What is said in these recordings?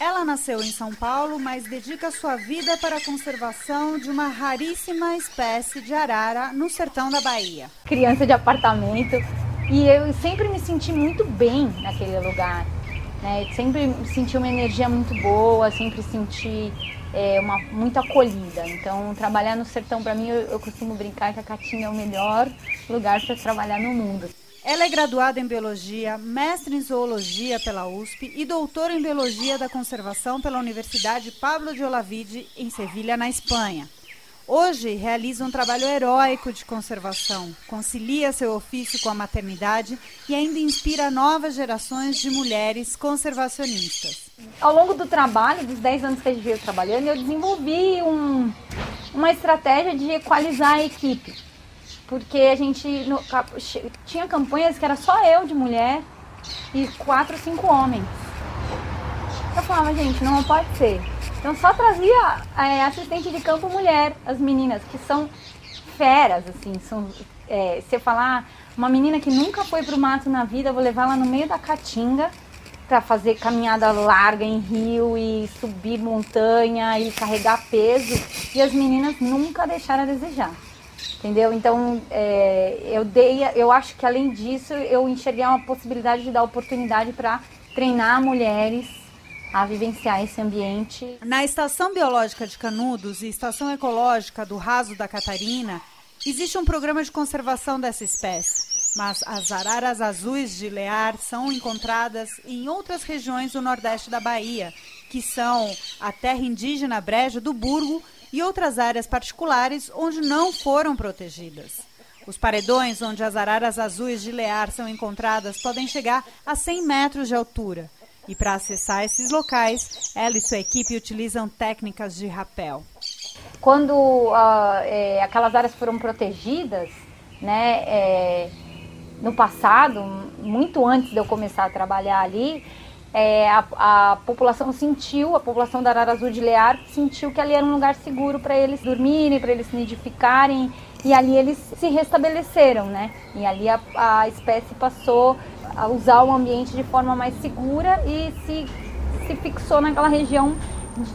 Ela nasceu em São Paulo, mas dedica sua vida para a conservação de uma raríssima espécie de arara no sertão da Bahia. Criança de apartamento e eu sempre me senti muito bem naquele lugar. Né? Sempre senti uma energia muito boa, sempre senti é, uma, muito acolhida. Então, trabalhar no sertão, para mim, eu, eu costumo brincar que a Caatinga é o melhor lugar para trabalhar no mundo. Ela é graduada em Biologia, mestre em Zoologia pela USP e doutora em Biologia da Conservação pela Universidade Pablo de Olavide, em Sevilha, na Espanha. Hoje realiza um trabalho heróico de conservação, concilia seu ofício com a maternidade e ainda inspira novas gerações de mulheres conservacionistas. Ao longo do trabalho, dos 10 anos que a gente veio trabalhando, eu desenvolvi um, uma estratégia de equalizar a equipe porque a gente no, tinha campanhas que era só eu de mulher e quatro, cinco homens. Eu falava, gente, não pode ser. Então só trazia é, assistente de campo mulher, as meninas, que são feras, assim, são. É, se eu falar, uma menina que nunca foi pro mato na vida, vou levar ela no meio da caatinga para fazer caminhada larga em rio e subir montanha e carregar peso. E as meninas nunca deixaram a desejar entendeu? Então, é, eu dei, eu acho que além disso, eu enxerguei uma possibilidade de dar oportunidade para treinar mulheres a vivenciar esse ambiente. Na Estação Biológica de Canudos e Estação Ecológica do Raso da Catarina, existe um programa de conservação dessa espécie. Mas as araras azuis de Lear são encontradas em outras regiões do nordeste da Bahia, que são a terra indígena Brejo do Burgo e outras áreas particulares onde não foram protegidas. Os paredões onde as araras azuis de Lear são encontradas podem chegar a 100 metros de altura. E para acessar esses locais, ela e sua equipe utilizam técnicas de rapel. Quando uh, é, aquelas áreas foram protegidas, né, é, no passado, muito antes de eu começar a trabalhar ali, é, a, a, população sentiu, a população da Arara Azul de Lear sentiu que ali era um lugar seguro para eles dormirem, para eles se nidificarem, e ali eles se restabeleceram, né? E ali a, a espécie passou a usar o ambiente de forma mais segura e se, se fixou naquela região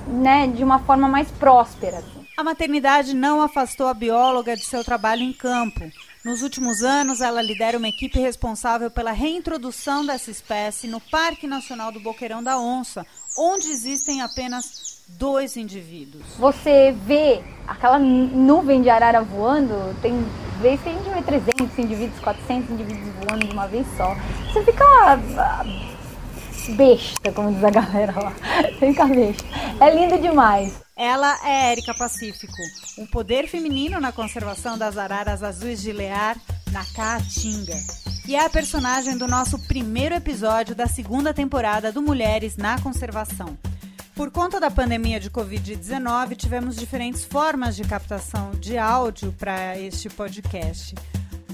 né, de uma forma mais próspera. A maternidade não afastou a bióloga de seu trabalho em campo. Nos últimos anos, ela lidera uma equipe responsável pela reintrodução dessa espécie no Parque Nacional do Boqueirão da Onça, onde existem apenas dois indivíduos. Você vê aquela nuvem de arara voando, tem vezes que a gente vê 300 indivíduos, 400 indivíduos voando de uma vez só. Você fica ah, besta, como diz a galera lá. Fica besta. É lindo demais. Ela é Érica Pacífico, um poder feminino na conservação das araras azuis de Lear na Caatinga. E é a personagem do nosso primeiro episódio da segunda temporada do Mulheres na Conservação. Por conta da pandemia de Covid-19, tivemos diferentes formas de captação de áudio para este podcast.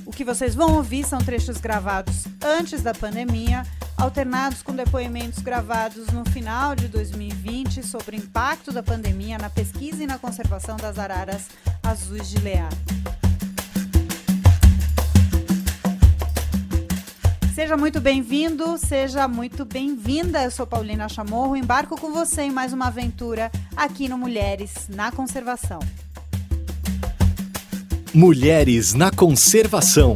O que vocês vão ouvir são trechos gravados antes da pandemia, alternados com depoimentos gravados no final de 2020 sobre o impacto da pandemia na pesquisa e na conservação das araras azuis de Lear. Seja muito bem-vindo, seja muito bem-vinda. Eu sou Paulina Chamorro, embarco com você em mais uma aventura aqui no Mulheres na Conservação. Mulheres na Conservação.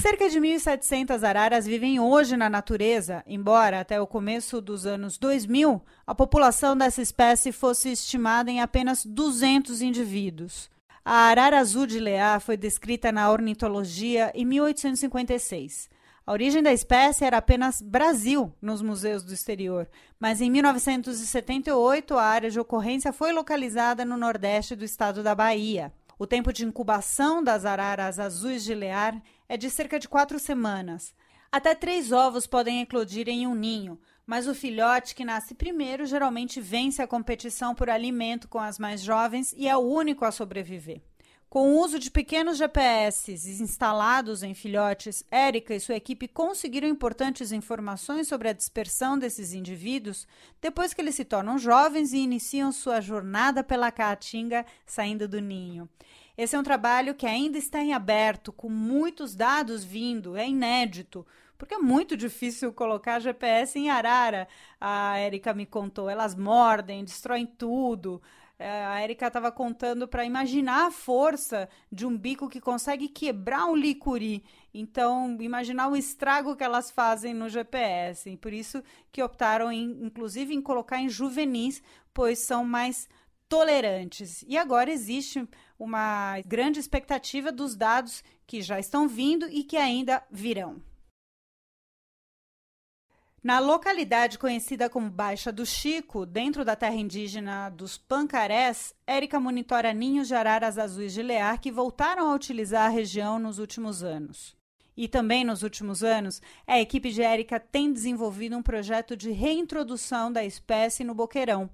Cerca de 1.700 araras vivem hoje na natureza, embora até o começo dos anos 2000 a população dessa espécie fosse estimada em apenas 200 indivíduos. A arara azul de Leá foi descrita na ornitologia em 1856. A origem da espécie era apenas Brasil nos museus do exterior, mas em 1978 a área de ocorrência foi localizada no nordeste do estado da Bahia. O tempo de incubação das araras azuis de Lear é de cerca de quatro semanas. Até três ovos podem eclodir em um ninho, mas o filhote que nasce primeiro geralmente vence a competição por alimento com as mais jovens e é o único a sobreviver. Com o uso de pequenos GPS instalados em filhotes, Érica e sua equipe conseguiram importantes informações sobre a dispersão desses indivíduos depois que eles se tornam jovens e iniciam sua jornada pela caatinga saindo do ninho. Esse é um trabalho que ainda está em aberto, com muitos dados vindo, é inédito, porque é muito difícil colocar GPS em arara. A Érica me contou, elas mordem, destroem tudo. É, a Erika estava contando para imaginar a força de um bico que consegue quebrar um licuri. Então, imaginar o estrago que elas fazem no GPS. E por isso que optaram, em, inclusive, em colocar em juvenis, pois são mais tolerantes. E agora existe uma grande expectativa dos dados que já estão vindo e que ainda virão. Na localidade conhecida como Baixa do Chico, dentro da terra indígena dos Pancarés, Érica monitora ninhos de araras azuis de lear que voltaram a utilizar a região nos últimos anos. E também nos últimos anos, a equipe de Érica tem desenvolvido um projeto de reintrodução da espécie no boqueirão,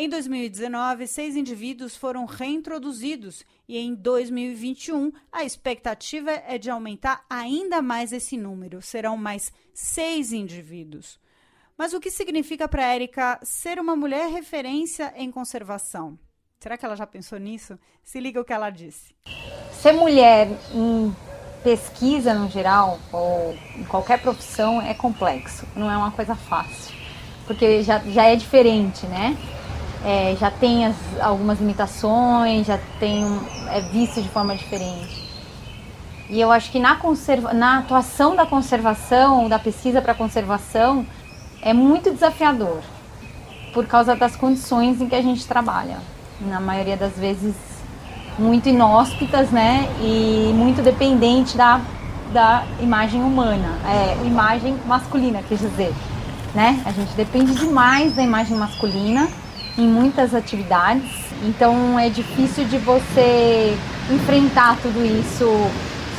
em 2019, seis indivíduos foram reintroduzidos e em 2021 a expectativa é de aumentar ainda mais esse número. Serão mais seis indivíduos. Mas o que significa para Érica ser uma mulher referência em conservação? Será que ela já pensou nisso? Se liga o que ela disse. Ser mulher em pesquisa no geral, ou em qualquer profissão, é complexo. Não é uma coisa fácil. Porque já, já é diferente, né? É, já tem as, algumas limitações, já tem é visto de forma diferente. E eu acho que na, conserva, na atuação da conservação, da pesquisa para conservação, é muito desafiador por causa das condições em que a gente trabalha. Na maioria das vezes muito inóspitas, né? E muito dependente da, da imagem humana, é, imagem masculina, quer dizer, né? A gente depende demais da imagem masculina em muitas atividades, então é difícil de você enfrentar tudo isso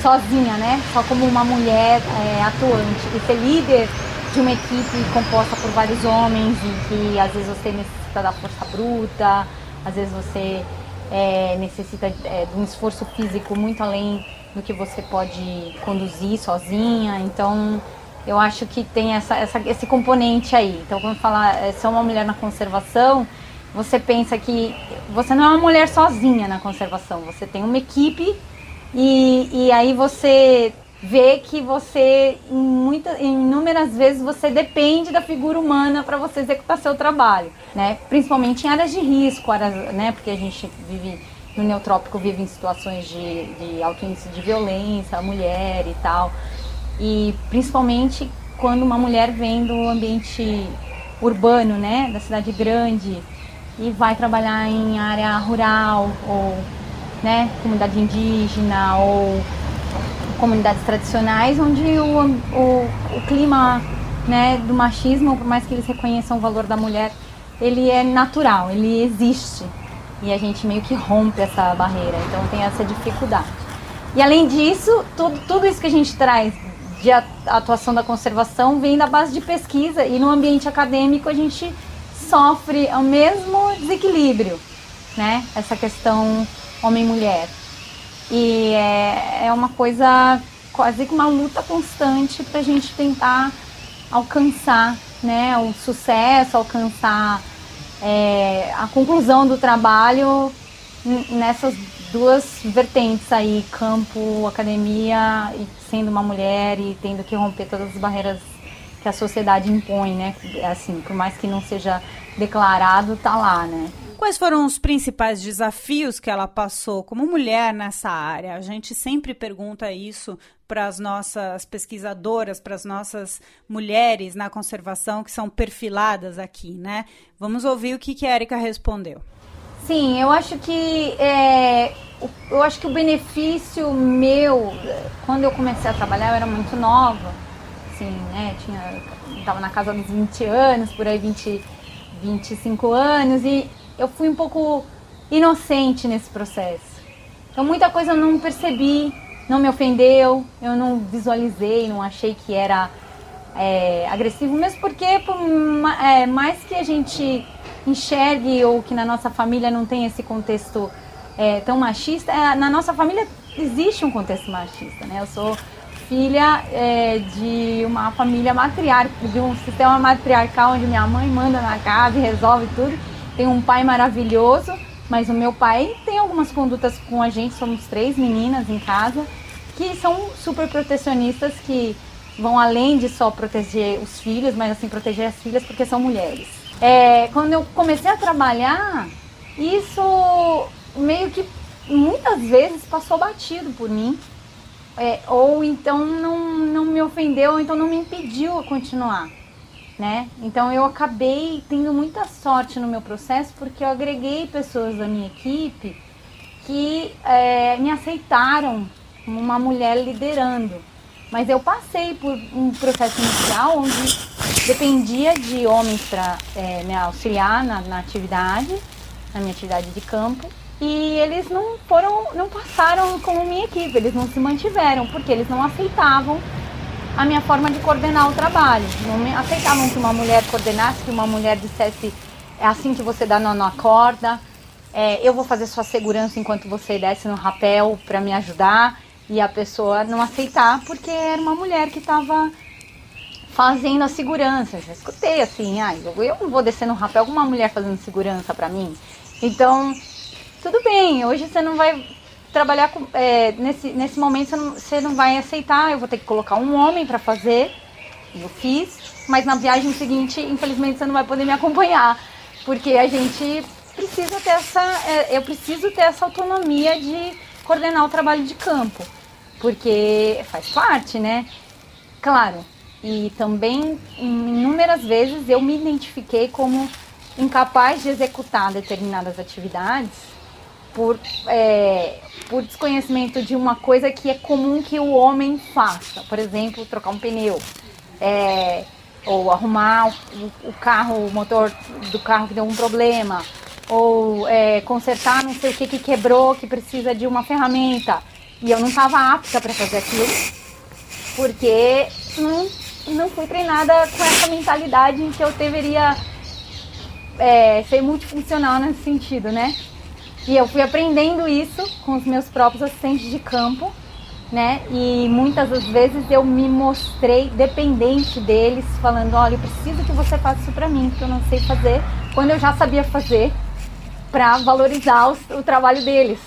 sozinha, né? Só como uma mulher é, atuante. E ser líder de uma equipe composta por vários homens e que às vezes você necessita da força bruta, às vezes você é, necessita é, de um esforço físico muito além do que você pode conduzir sozinha. Então eu acho que tem essa, essa, esse componente aí. Então quando fala é, ser uma mulher na conservação, você pensa que você não é uma mulher sozinha na conservação, você tem uma equipe e, e aí você vê que você, em muitas, inúmeras vezes, você depende da figura humana para você executar seu trabalho, né? Principalmente em áreas de risco, áreas, né? Porque a gente vive no neotrópico, vive em situações de, de alto índice de violência, a mulher e tal. E principalmente quando uma mulher vem do ambiente urbano, né? Da cidade grande, e vai trabalhar em área rural ou né, comunidade indígena ou comunidades tradicionais onde o, o, o clima né, do machismo, por mais que eles reconheçam o valor da mulher, ele é natural, ele existe. E a gente meio que rompe essa barreira, então tem essa dificuldade. E além disso, tudo, tudo isso que a gente traz de atuação da conservação vem da base de pesquisa e no ambiente acadêmico a gente sofre o mesmo desequilíbrio, né? Essa questão homem-mulher. E é, é uma coisa quase que uma luta constante para a gente tentar alcançar né, o sucesso, alcançar é, a conclusão do trabalho nessas duas vertentes aí, campo, academia, e sendo uma mulher e tendo que romper todas as barreiras que a sociedade impõe, né? Assim, por mais que não seja declarado, tá lá, né? Quais foram os principais desafios que ela passou como mulher nessa área? A gente sempre pergunta isso para as nossas pesquisadoras, para as nossas mulheres na conservação que são perfiladas aqui, né? Vamos ouvir o que, que a Erika respondeu. Sim, eu acho que é, eu acho que o benefício meu, quando eu comecei a trabalhar, eu era muito nova assim, né? Tinha, tava na casa dos 20 anos, por aí 20, 25 anos, e eu fui um pouco inocente nesse processo. Então muita coisa eu não percebi, não me ofendeu, eu não visualizei, não achei que era é, agressivo, mesmo porque por, é, mais que a gente enxergue ou que na nossa família não tem esse contexto é, tão machista, é, na nossa família existe um contexto machista, né? Eu sou filha é, de uma família matriarcal, de um sistema matriarcal onde minha mãe manda na casa e resolve tudo. Tem um pai maravilhoso, mas o meu pai tem algumas condutas com a gente, somos três meninas em casa, que são super protecionistas, que vão além de só proteger os filhos, mas assim, proteger as filhas porque são mulheres. É, quando eu comecei a trabalhar, isso meio que muitas vezes passou batido por mim. É, ou então não, não me ofendeu, ou então não me impediu a continuar. Né? Então eu acabei tendo muita sorte no meu processo porque eu agreguei pessoas da minha equipe que é, me aceitaram como uma mulher liderando. Mas eu passei por um processo inicial onde dependia de homens para é, me auxiliar na, na atividade, na minha atividade de campo. E eles não foram, não passaram como minha equipe, eles não se mantiveram, porque eles não aceitavam a minha forma de coordenar o trabalho. Não aceitavam que uma mulher coordenasse, que uma mulher dissesse é assim que você dá nó na corda, é, eu vou fazer sua segurança enquanto você desce no rapel para me ajudar e a pessoa não aceitar porque era uma mulher que estava fazendo a segurança. Eu já escutei assim, ah, eu não vou descer no rapel com uma mulher fazendo segurança para mim. Então, tudo bem, hoje você não vai trabalhar com, é, nesse, nesse momento você não, você não vai aceitar, eu vou ter que colocar um homem para fazer. Eu fiz, mas na viagem seguinte, infelizmente, você não vai poder me acompanhar, porque a gente precisa ter essa, é, eu preciso ter essa autonomia de coordenar o trabalho de campo porque faz parte, né? Claro, e também inúmeras vezes eu me identifiquei como incapaz de executar determinadas atividades por, é, por desconhecimento de uma coisa que é comum que o homem faça, por exemplo, trocar um pneu, é, ou arrumar o, o, carro, o motor do carro que deu um problema, ou é, consertar não sei o que que quebrou, que precisa de uma ferramenta. E eu não estava apta para fazer aquilo, porque não, não fui treinada com essa mentalidade em que eu deveria é, ser multifuncional nesse sentido, né? E eu fui aprendendo isso com os meus próprios assistentes de campo, né? E muitas das vezes eu me mostrei dependente deles, falando: olha, eu preciso que você faça isso para mim, porque eu não sei fazer, quando eu já sabia fazer, para valorizar os, o trabalho deles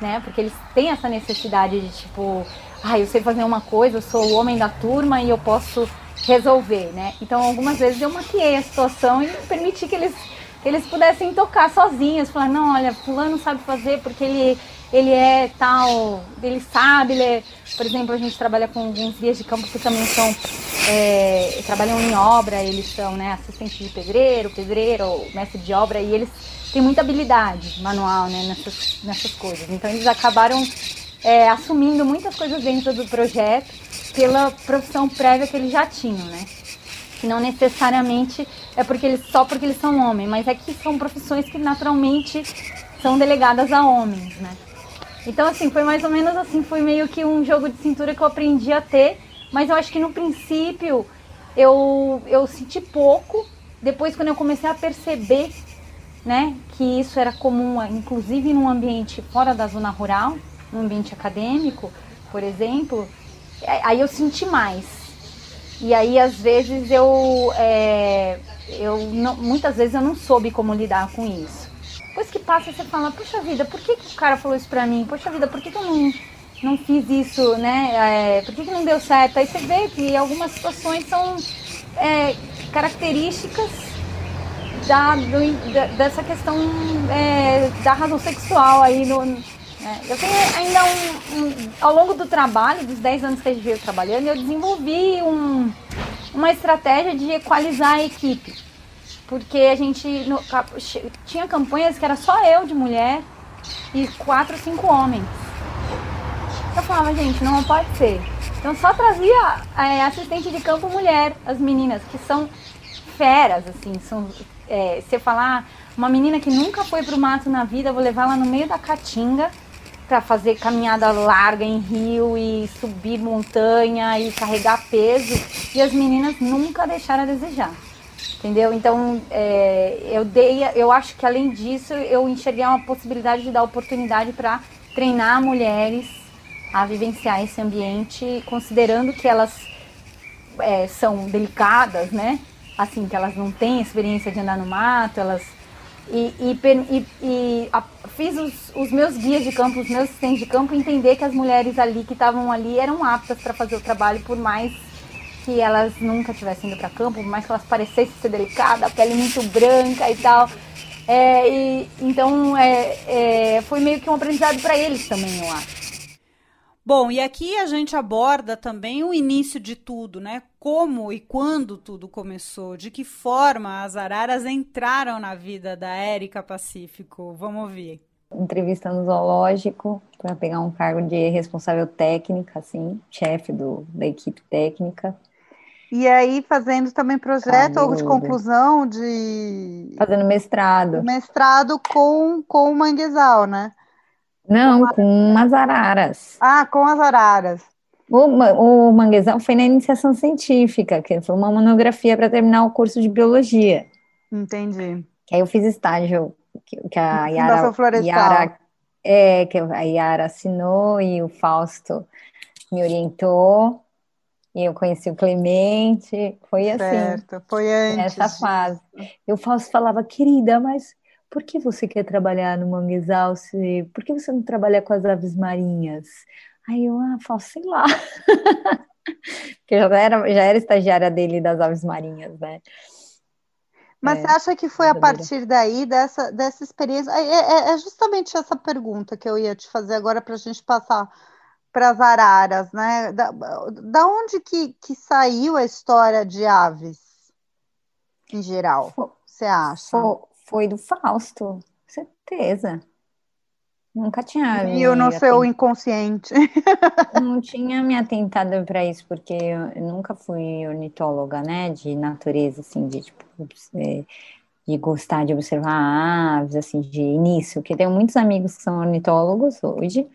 né? Porque eles têm essa necessidade de tipo, ah, eu sei fazer uma coisa, eu sou o homem da turma e eu posso resolver, né? Então algumas vezes eu maquiei a situação e permiti que eles eles pudessem tocar sozinhos, falar, não, olha, fulano sabe fazer porque ele ele é tal, ele sabe, ele é, por exemplo, a gente trabalha com alguns guias de campo que também são, é, trabalham em obra, eles são né, assistentes de pedreiro, pedreiro, mestre de obra, e eles tem muita habilidade manual né, nessas, nessas coisas. Então eles acabaram é, assumindo muitas coisas dentro do projeto pela profissão prévia que eles já tinham, né? Que não necessariamente é porque eles só porque eles são homens, mas é que são profissões que naturalmente são delegadas a homens, né? Então assim, foi mais ou menos assim, foi meio que um jogo de cintura que eu aprendi a ter, mas eu acho que no princípio eu, eu senti pouco, depois quando eu comecei a perceber né, que isso era comum, inclusive num ambiente fora da zona rural, no ambiente acadêmico, por exemplo, aí eu senti mais. E aí às vezes eu, é, eu não, muitas vezes eu não soube como lidar com isso. Depois que passa você fala, poxa vida, por que, que o cara falou isso pra mim? Poxa vida, por que, que eu não, não fiz isso, né? É, por que, que não deu certo? Aí você vê que algumas situações são é, características da, do, da, dessa questão é, da razão sexual aí no. É, eu tenho ainda um, um, Ao longo do trabalho, dos 10 anos que a gente veio trabalhando, eu desenvolvi um, uma estratégia de equalizar a equipe. Porque a gente no, tinha campanhas que era só eu de mulher e quatro, cinco homens. Eu falava, gente, não pode ser. Então só trazia é, assistente de campo mulher, as meninas, que são feras, assim, são é, você falar, uma menina que nunca foi pro mato na vida, vou levar ela no meio da caatinga para fazer caminhada larga em rio e subir montanha e carregar peso. E as meninas nunca deixaram a desejar. Entendeu? Então, é, eu dei, eu acho que além disso, eu enxerguei uma possibilidade de dar oportunidade para treinar mulheres a vivenciar esse ambiente, considerando que elas é, são delicadas, né? assim, que elas não têm experiência de andar no mato, elas. E, e, e, a, fiz os, os, meus guias de campo, os meus assistentes de campo, entender que as mulheres ali que estavam ali eram aptas para fazer o trabalho, por mais que elas nunca tivessem ido para campo, por mais que elas parecessem ser delicadas, pele muito branca e tal. É, e, então é, é, foi meio que um aprendizado para eles também, eu acho. Bom, e aqui a gente aborda também o início de tudo, né? Como e quando tudo começou, de que forma as araras entraram na vida da Érica Pacífico. Vamos ouvir. Entrevista no zoológico para pegar um cargo de responsável técnica, assim, chefe do, da equipe técnica. E aí fazendo também projeto ou de conclusão de fazendo mestrado. Mestrado com com o manguezal, né? Não, com as araras. Ah, com as araras. O, o manguezal foi na iniciação científica, que foi uma monografia para terminar o curso de biologia. Entendi. Que aí eu fiz estágio que, que a Yara, Yara, é, que a Yara assinou e o Fausto me orientou. E eu conheci o Clemente, foi assim. Certo, foi antes. Nessa fase. E o Fausto falava, querida, mas por que você quer trabalhar no manguezal? Se, por que você não trabalha com as aves marinhas? Aí eu, ah, falo, sei lá. Porque já era, já era estagiária dele das aves marinhas, né? Mas é, você acha que foi a partir daí, dessa, dessa experiência? É, é, é justamente essa pergunta que eu ia te fazer agora para a gente passar para as araras, né? Da, da onde que, que saiu a história de aves, em geral, você acha? Foi, foi do Fausto, certeza. Nunca tinha. Viu no seu inconsciente. Não tinha me atentado para isso, porque eu nunca fui ornitóloga, né? De natureza, assim, de tipo. De gostar de observar aves, assim, de início, porque tenho muitos amigos que são ornitólogos hoje,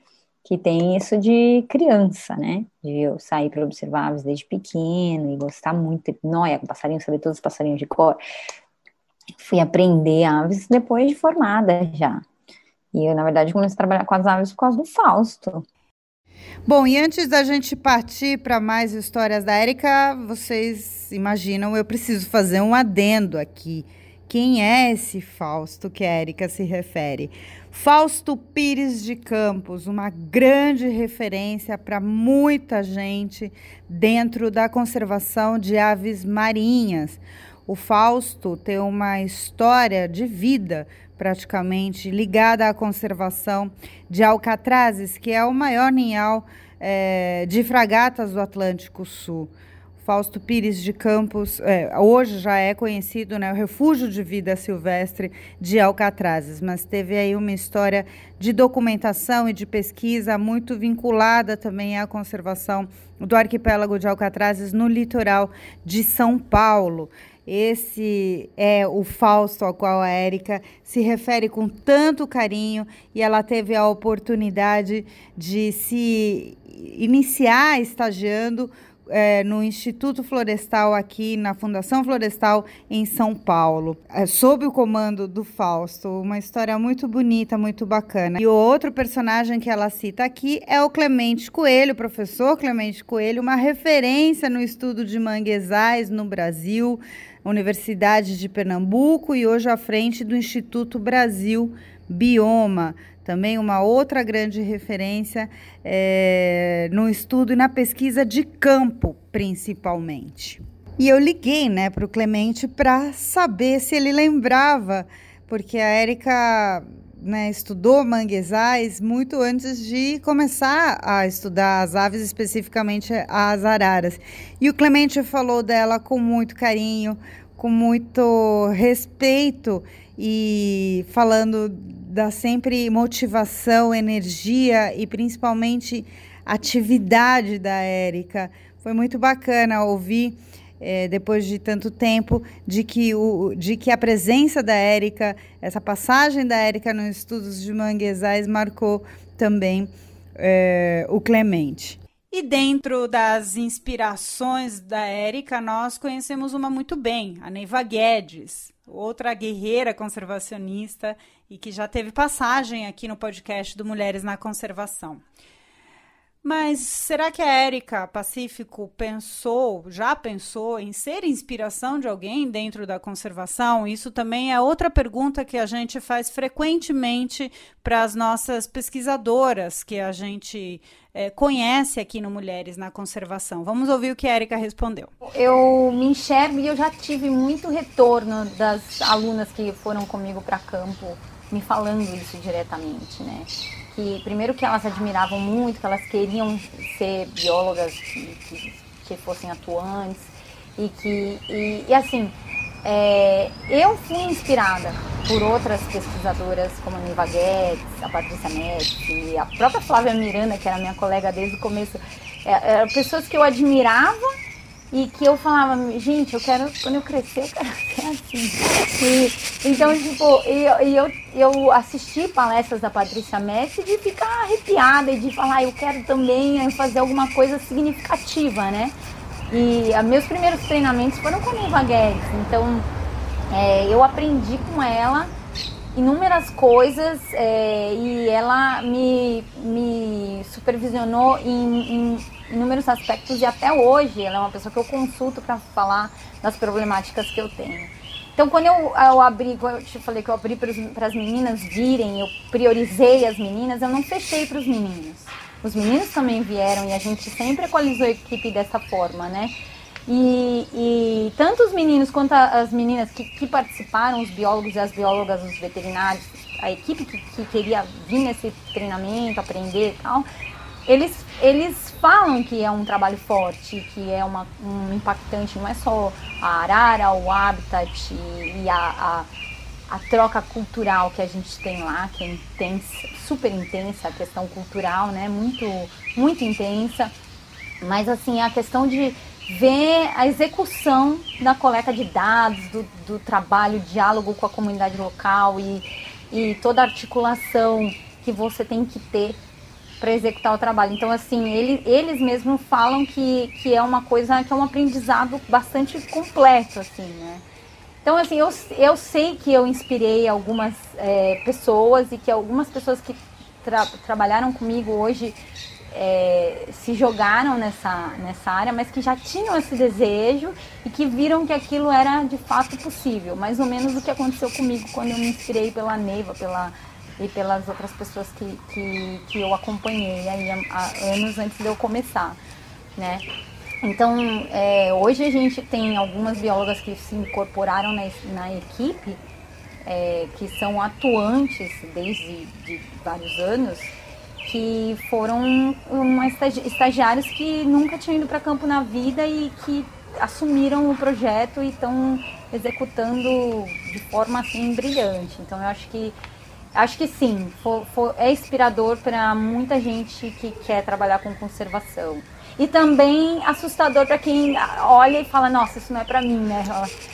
que tem isso de criança, né? De eu sair para observar aves desde pequeno e gostar muito, noia passarinho, saber todos os passarinhos de cor fui aprender aves depois de formada já. E eu, na verdade, comecei a trabalhar com as aves por causa do Fausto. Bom, e antes da gente partir para mais histórias da Érica, vocês imaginam, eu preciso fazer um adendo aqui. Quem é esse Fausto que a Érica se refere? Fausto Pires de Campos, uma grande referência para muita gente dentro da conservação de aves marinhas. O Fausto tem uma história de vida praticamente ligada à conservação de alcatrazes, que é o maior ninhal é, de fragatas do Atlântico Sul. Fausto Pires de Campos, é, hoje já é conhecido, né, o refúgio de vida silvestre de Alcatrazes, mas teve aí uma história de documentação e de pesquisa muito vinculada também à conservação do arquipélago de Alcatrazes no litoral de São Paulo. Esse é o Fausto ao qual a Érica se refere com tanto carinho e ela teve a oportunidade de se iniciar estagiando é, no Instituto Florestal aqui na Fundação Florestal em São Paulo, é, sob o comando do Fausto. Uma história muito bonita, muito bacana. E o outro personagem que ela cita aqui é o Clemente Coelho, professor Clemente Coelho, uma referência no estudo de manguezais no Brasil. Universidade de Pernambuco e hoje à frente do Instituto Brasil Bioma. Também uma outra grande referência é, no estudo e na pesquisa de campo, principalmente. E eu liguei né, para o Clemente para saber se ele lembrava, porque a Érica né, estudou manguezais muito antes de começar a estudar as aves, especificamente as araras. E o Clemente falou dela com muito carinho, com muito respeito e falando da sempre motivação, energia e principalmente atividade da Érica. Foi muito bacana ouvir é, depois de tanto tempo, de que, o, de que a presença da Érica, essa passagem da Érica nos estudos de manguezais marcou também é, o Clemente. E dentro das inspirações da Érica, nós conhecemos uma muito bem, a Neiva Guedes, outra guerreira conservacionista e que já teve passagem aqui no podcast do Mulheres na Conservação. Mas será que a Érica Pacífico pensou, já pensou em ser inspiração de alguém dentro da conservação? Isso também é outra pergunta que a gente faz frequentemente para as nossas pesquisadoras que a gente é, conhece aqui no Mulheres na Conservação. Vamos ouvir o que a Érica respondeu. Eu me enxergo e eu já tive muito retorno das alunas que foram comigo para campo me falando isso diretamente, né? Que primeiro que elas admiravam muito, que elas queriam ser biólogas que, que, que fossem atuantes e que e, e assim é, eu fui inspirada por outras pesquisadoras como a Niva Guedes, a Patrícia Metz, a própria Flávia Miranda, que era minha colega desde o começo. É, eram pessoas que eu admirava e que eu falava, gente, eu quero, quando eu crescer, eu quero assim. E, então, tipo, eu, eu, eu assisti palestras da Patrícia Messi de ficar arrepiada e de falar, eu quero também fazer alguma coisa significativa, né? E a, meus primeiros treinamentos foram com a Neva Guedes, então é, eu aprendi com ela inúmeras coisas é, e ela me, me supervisionou em, em inúmeros aspectos e até hoje ela é uma pessoa que eu consulto para falar das problemáticas que eu tenho. Então, quando eu, eu abri, eu te falei que eu abri para as meninas virem, eu priorizei as meninas, eu não fechei para os meninos. Os meninos também vieram e a gente sempre equalizou a equipe dessa forma, né? E, e tanto os meninos quanto as meninas que, que, participaram, os biólogos e as biólogas, os veterinários, a equipe que, que queria vir nesse treinamento, aprender e tal, eles, eles falam que é um trabalho forte, que é uma, um impactante, não é só a arara, o habitat e a, a, a troca cultural que a gente tem lá, que é intensa, super intensa, a questão cultural, né? Muito, muito intensa. Mas assim, a questão de ver a execução da coleta de dados, do, do trabalho, diálogo com a comunidade local e, e toda a articulação que você tem que ter para executar o trabalho. Então, assim, ele, eles mesmos falam que, que é uma coisa, que é um aprendizado bastante completo, assim, né? Então, assim, eu, eu sei que eu inspirei algumas é, pessoas e que algumas pessoas que tra trabalharam comigo hoje é, se jogaram nessa, nessa área, mas que já tinham esse desejo e que viram que aquilo era de fato possível. Mais ou menos o que aconteceu comigo quando eu me inspirei pela Neiva, pela e pelas outras pessoas que, que, que eu acompanhei aí há, anos antes de eu começar, né? Então, é, hoje a gente tem algumas biólogas que se incorporaram na, na equipe, é, que são atuantes desde de vários anos, que foram uma estagi estagiários que nunca tinham ido para campo na vida e que assumiram o projeto e estão executando de forma assim brilhante. Então, eu acho que Acho que sim, for, for, é inspirador para muita gente que quer trabalhar com conservação. E também assustador para quem olha e fala, nossa, isso não é para mim, né?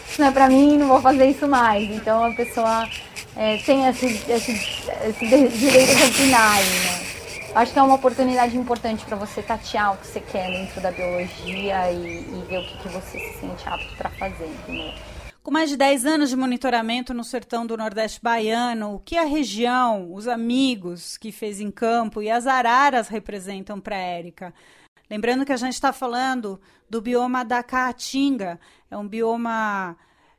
Isso não é para mim, não vou fazer isso mais. Então a pessoa é, tem esse, esse, esse direito de opinar, né? Acho que é uma oportunidade importante para você tatear o que você quer dentro da biologia e, e ver o que, que você se sente apto para fazer, entendeu? Com mais de 10 anos de monitoramento no sertão do Nordeste baiano, o que a região, os amigos que fez em campo e as araras representam para Érica? Lembrando que a gente está falando do bioma da Caatinga, é um bioma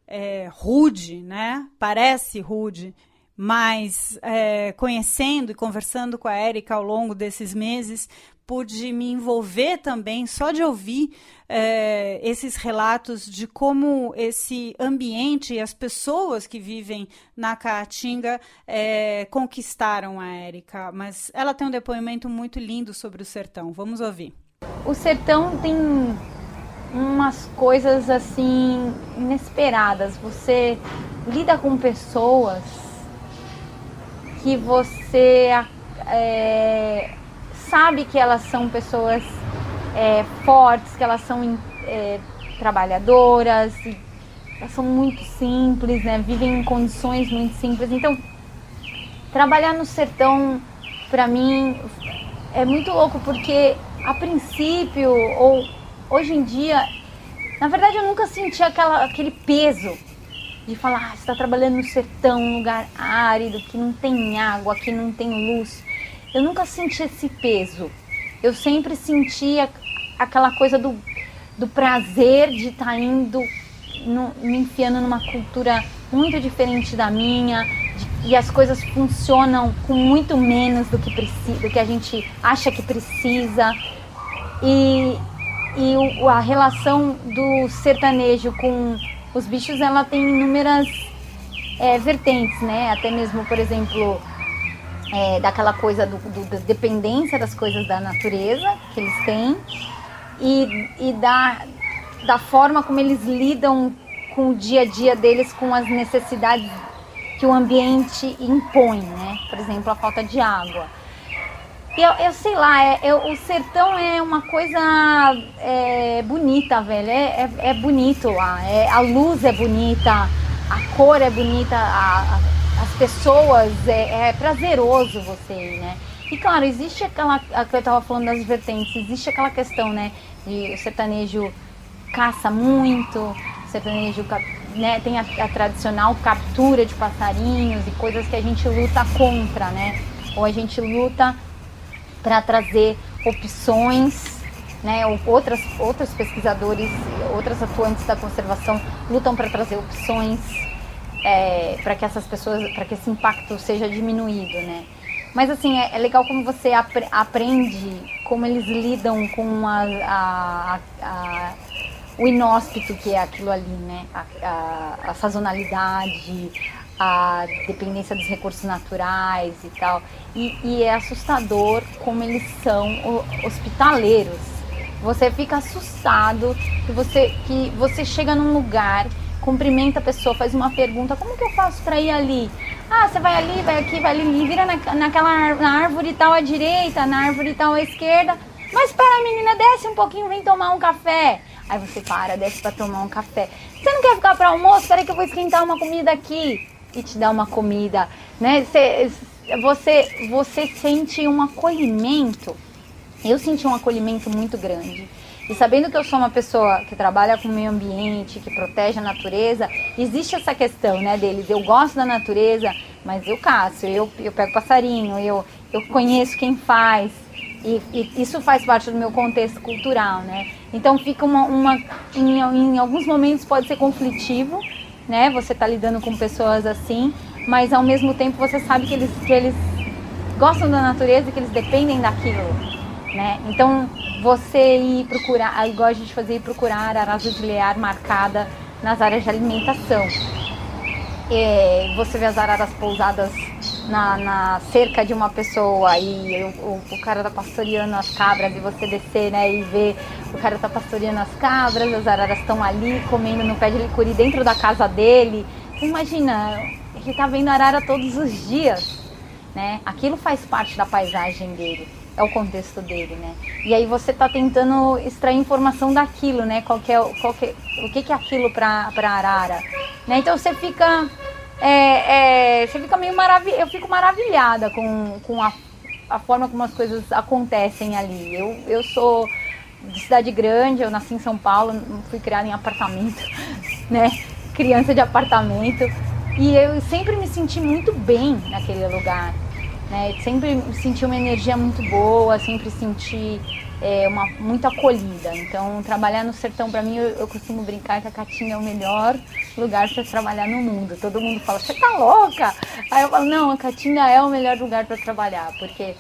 é, rude, né? Parece rude, mas é, conhecendo e conversando com a Érica ao longo desses meses, pude me envolver também só de ouvir é, esses relatos de como esse ambiente e as pessoas que vivem na Caatinga é, conquistaram a Érica. Mas ela tem um depoimento muito lindo sobre o sertão. Vamos ouvir. O sertão tem umas coisas assim inesperadas. Você lida com pessoas que você é, sabe que elas são pessoas é, fortes, que elas são é, trabalhadoras, elas são muito simples, né? Vivem em condições muito simples. Então, trabalhar no sertão, para mim, é muito louco porque a princípio, ou hoje em dia, na verdade eu nunca senti aquela, aquele peso de falar, ah, você está trabalhando no sertão, um lugar árido, que não tem água, que não tem luz. Eu nunca senti esse peso. eu sempre sentia aquela coisa do, do prazer de estar tá indo, no, me enfiando numa cultura muito diferente da minha, de, e as coisas funcionam com muito menos do que, precisa, do que a gente acha que precisa. E, e o, a relação do sertanejo com os bichos, ela tem inúmeras é, vertentes, né? Até mesmo, por exemplo, é, daquela coisa do, do, da dependência das coisas da natureza que eles têm e, e da, da forma como eles lidam com o dia a dia deles, com as necessidades que o ambiente impõe, né? Por exemplo, a falta de água. Eu, eu sei lá, é, eu, o sertão é uma coisa é, bonita, velho. É, é, é bonito lá. É, a luz é bonita, a cor é bonita, a, a, as pessoas, é, é, prazeroso você ir, né? E claro, existe aquela, que eu tava falando das vertentes, existe aquela questão, né? De o sertanejo caça muito, o sertanejo né, tem a, a tradicional captura de passarinhos e coisas que a gente luta contra, né? Ou a gente luta para trazer opções, né? Outras, outros pesquisadores, outras atuantes da conservação lutam para trazer opções é, para que essas pessoas, para que esse impacto seja diminuído, né? Mas assim, é, é legal como você apre aprende como eles lidam com a, a, a, o inóspito que é aquilo ali, né? A, sazonalidade, a dependência dos recursos naturais e tal. E, e é assustador como eles são hospitaleiros. Você fica assustado que você, que você chega num lugar, cumprimenta a pessoa, faz uma pergunta, como que eu faço para ir ali? Ah, você vai ali, vai aqui, vai ali, vira na, naquela na árvore tal à direita, na árvore tal à esquerda. Mas para, menina, desce um pouquinho, vem tomar um café. Aí você para, desce para tomar um café. Você não quer ficar para almoço? Espera que eu vou esquentar uma comida aqui e te dá uma comida, né? Você, você, você sente um acolhimento. Eu senti um acolhimento muito grande. E sabendo que eu sou uma pessoa que trabalha com o meio ambiente, que protege a natureza, existe essa questão, né, deles. Eu gosto da natureza, mas eu caço, eu, eu pego passarinho, eu, eu conheço quem faz. E, e isso faz parte do meu contexto cultural, né? Então fica uma, uma em, em alguns momentos pode ser conflitivo, né? Você está lidando com pessoas assim, mas ao mesmo tempo você sabe que eles, que eles gostam da natureza que eles dependem daquilo, né? Então você ir procurar, igual a gente fazia, ir procurar arara de lear marcada nas áreas de alimentação. É, você vê as araras pousadas na, na, cerca de uma pessoa e o, o, cara tá pastoreando as cabras e você descer né, e ver o cara tá pastoreando as cabras, as araras estão ali comendo no pé de licuri dentro da casa dele. Imagina, ele tá vendo arara todos os dias, né? Aquilo faz parte da paisagem dele, é o contexto dele, né? E aí você tá tentando extrair informação daquilo, né? Qual que é, qual que, o que, que é aquilo para arara, né? Então você fica é, é, você fica meio maravilhada, eu fico maravilhada com, com a, a forma como as coisas acontecem ali. Eu, eu sou de cidade grande, eu nasci em São Paulo, fui criada em apartamento, né? Criança de apartamento. E eu sempre me senti muito bem naquele lugar. Né? Sempre senti uma energia muito boa, sempre senti é, uma, muito acolhida. Então, trabalhar no sertão, para mim, eu, eu, costumo brincar que a Caatinga é o melhor lugar para trabalhar no mundo. Todo mundo fala, você tá louca? Aí eu falo, não, a Caatinga é o melhor lugar para trabalhar, porque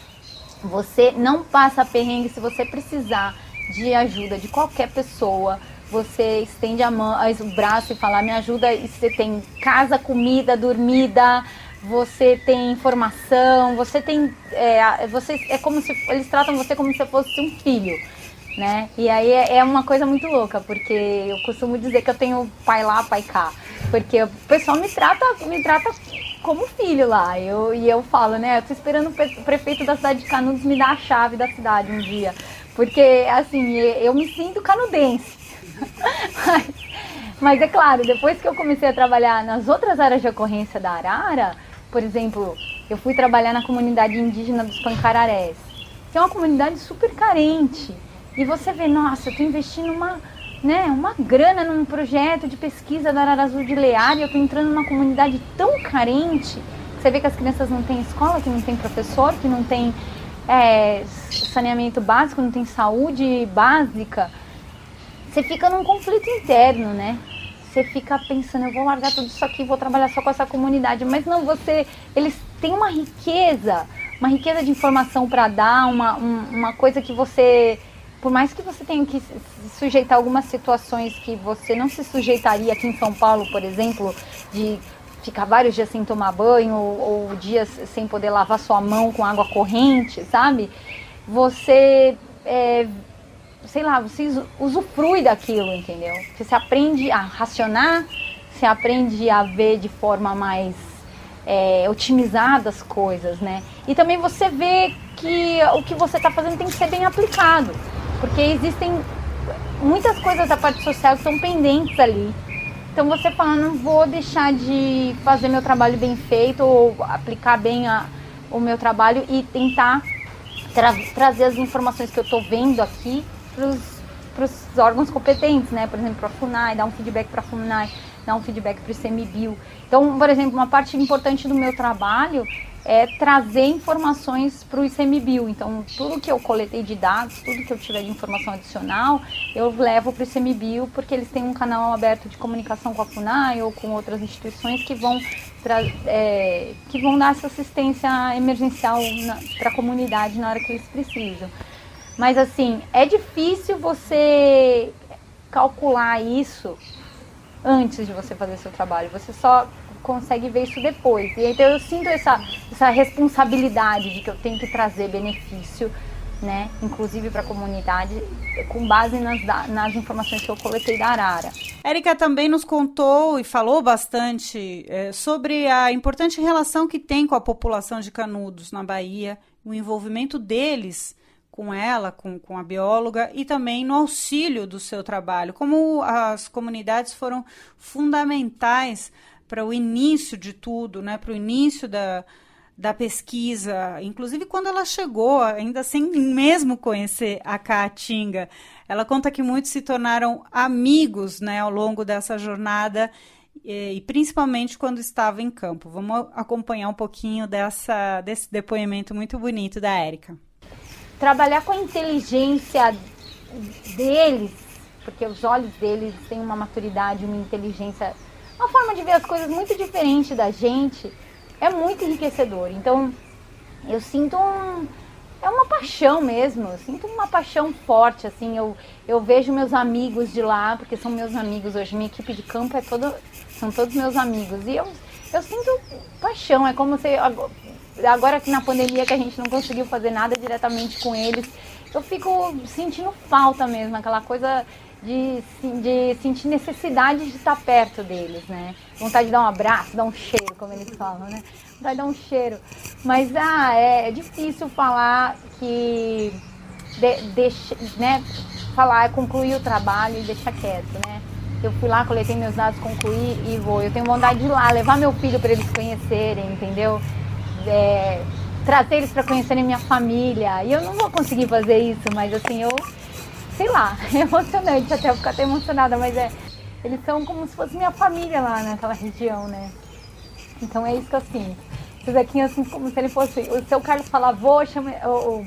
você não passa perrengue se você precisar de ajuda de qualquer pessoa. Você estende a mão, o braço e fala, me ajuda. E você tem casa, comida, dormida, você tem informação, você tem. É, você, é como se. Eles tratam você como se fosse um filho. Né? E aí é, é uma coisa muito louca, porque eu costumo dizer que eu tenho pai lá, pai cá. Porque o pessoal me trata, me trata como filho lá. Eu, e eu falo, né? Eu tô esperando o prefeito da cidade de Canudos me dar a chave da cidade um dia. Porque, assim, eu me sinto canudense. mas, mas é claro, depois que eu comecei a trabalhar nas outras áreas de ocorrência da Arara, por exemplo, eu fui trabalhar na comunidade indígena dos Pancararés, que é uma comunidade super carente. E você vê, nossa, eu estou investindo uma, né, uma grana num projeto de pesquisa da Arara Azul de Lear e eu estou entrando numa comunidade tão carente. Você vê que as crianças não têm escola, que não tem professor, que não tem é, saneamento básico, não tem saúde básica, você fica num conflito interno, né? Você fica pensando, eu vou largar tudo isso aqui, vou trabalhar só com essa comunidade, mas não, você, eles têm uma riqueza, uma riqueza de informação para dar, uma, um, uma coisa que você por mais que você tenha que se sujeitar a algumas situações que você não se sujeitaria aqui em São Paulo, por exemplo, de ficar vários dias sem tomar banho ou, ou dias sem poder lavar sua mão com água corrente, sabe? Você, é, sei lá, você usufrui daquilo, entendeu? Você aprende a racionar, você aprende a ver de forma mais é, otimizada as coisas, né? E também você vê que o que você está fazendo tem que ser bem aplicado. Porque existem muitas coisas da parte social que estão pendentes ali. Então você fala, não vou deixar de fazer meu trabalho bem feito ou aplicar bem a, o meu trabalho e tentar tra trazer as informações que eu estou vendo aqui para os órgãos competentes, né? Por exemplo, para a FUNAI, dar um feedback para a FUNAI, dar um feedback para o ICMBio. Então, por exemplo, uma parte importante do meu trabalho é trazer informações para o ICMBio. Então, tudo que eu coletei de dados, tudo que eu tiver de informação adicional, eu levo para o ICMBio, porque eles têm um canal aberto de comunicação com a FUNAI ou com outras instituições que vão, é, que vão dar essa assistência emergencial para a comunidade na hora que eles precisam. Mas, assim, é difícil você calcular isso antes de você fazer seu trabalho. Você só consegue ver isso depois. E então eu sinto essa, essa responsabilidade de que eu tenho que trazer benefício, né, inclusive para a comunidade, com base nas, nas informações que eu coletei da Arara. Érica também nos contou e falou bastante é, sobre a importante relação que tem com a população de Canudos na Bahia, o envolvimento deles com ela, com, com a bióloga, e também no auxílio do seu trabalho, como as comunidades foram fundamentais para o início de tudo, né, para o início da, da pesquisa, inclusive quando ela chegou, ainda sem mesmo conhecer a Caatinga. Ela conta que muitos se tornaram amigos né, ao longo dessa jornada e, principalmente quando estava em campo. Vamos acompanhar um pouquinho dessa, desse depoimento muito bonito da Érica. Trabalhar com a inteligência deles, porque os olhos deles têm uma maturidade, uma inteligência uma forma de ver as coisas muito diferente da gente, é muito enriquecedor. Então, eu sinto um, é uma paixão mesmo, eu sinto uma paixão forte, assim, eu, eu vejo meus amigos de lá, porque são meus amigos hoje, minha equipe de campo é todo, são todos meus amigos, e eu, eu sinto paixão, é como se, agora que na pandemia que a gente não conseguiu fazer nada diretamente com eles, eu fico sentindo falta mesmo, aquela coisa de, de sentir necessidade de estar perto deles, né? Vontade de dar um abraço, dar um cheiro, como eles falam, né? Vontade de dar um cheiro. Mas ah, é, é difícil falar que de, deixa, né? Falar, concluir o trabalho e deixar quieto, né? Eu fui lá, coletei meus dados, concluí e vou. Eu tenho vontade de ir lá, levar meu filho para eles conhecerem, entendeu? É, trazer eles para conhecerem minha família. E eu não vou conseguir fazer isso, mas assim, eu sei lá, é emocionante até eu ficar até emocionada, mas é. Eles são como se fosse minha família lá naquela região, né? Então é isso que eu sinto. Zequinha, assim, como se ele fosse. O seu Carlos fala vô, chama. O,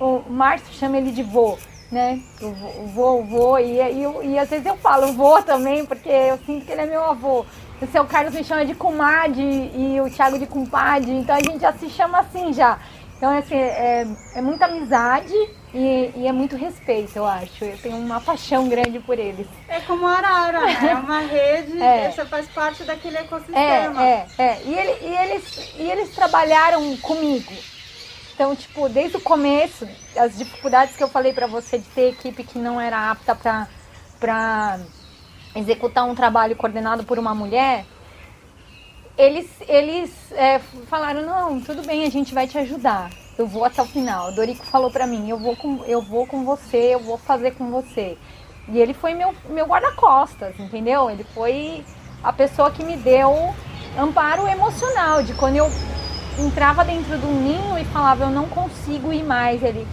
o, o Márcio chama ele de vô, né? O vô, o vô, e, e, e às vezes eu falo vô também, porque eu sinto que ele é meu avô. O seu Carlos me chama de comadre e o Thiago de compadre, então a gente já se chama assim já. Então, assim, é, é muita amizade e, e, é muito respeito, eu acho. Eu tenho uma paixão grande por eles. É como a arara, né? É uma rede, é. você faz parte daquele ecossistema. É, é, é. E, ele, e, eles, e eles trabalharam comigo. Então, tipo, desde o começo, as dificuldades que eu falei para você de ter equipe que não era apta para executar um trabalho coordenado por uma mulher, eles, eles é, falaram, não, tudo bem, a gente vai te ajudar. Eu vou até o final. O Dorico falou para mim, eu vou, com, eu vou com você, eu vou fazer com você. E ele foi meu, meu guarda-costas, entendeu? Ele foi a pessoa que me deu amparo emocional, de quando eu entrava dentro do ninho e falava, eu não consigo ir mais. Ele,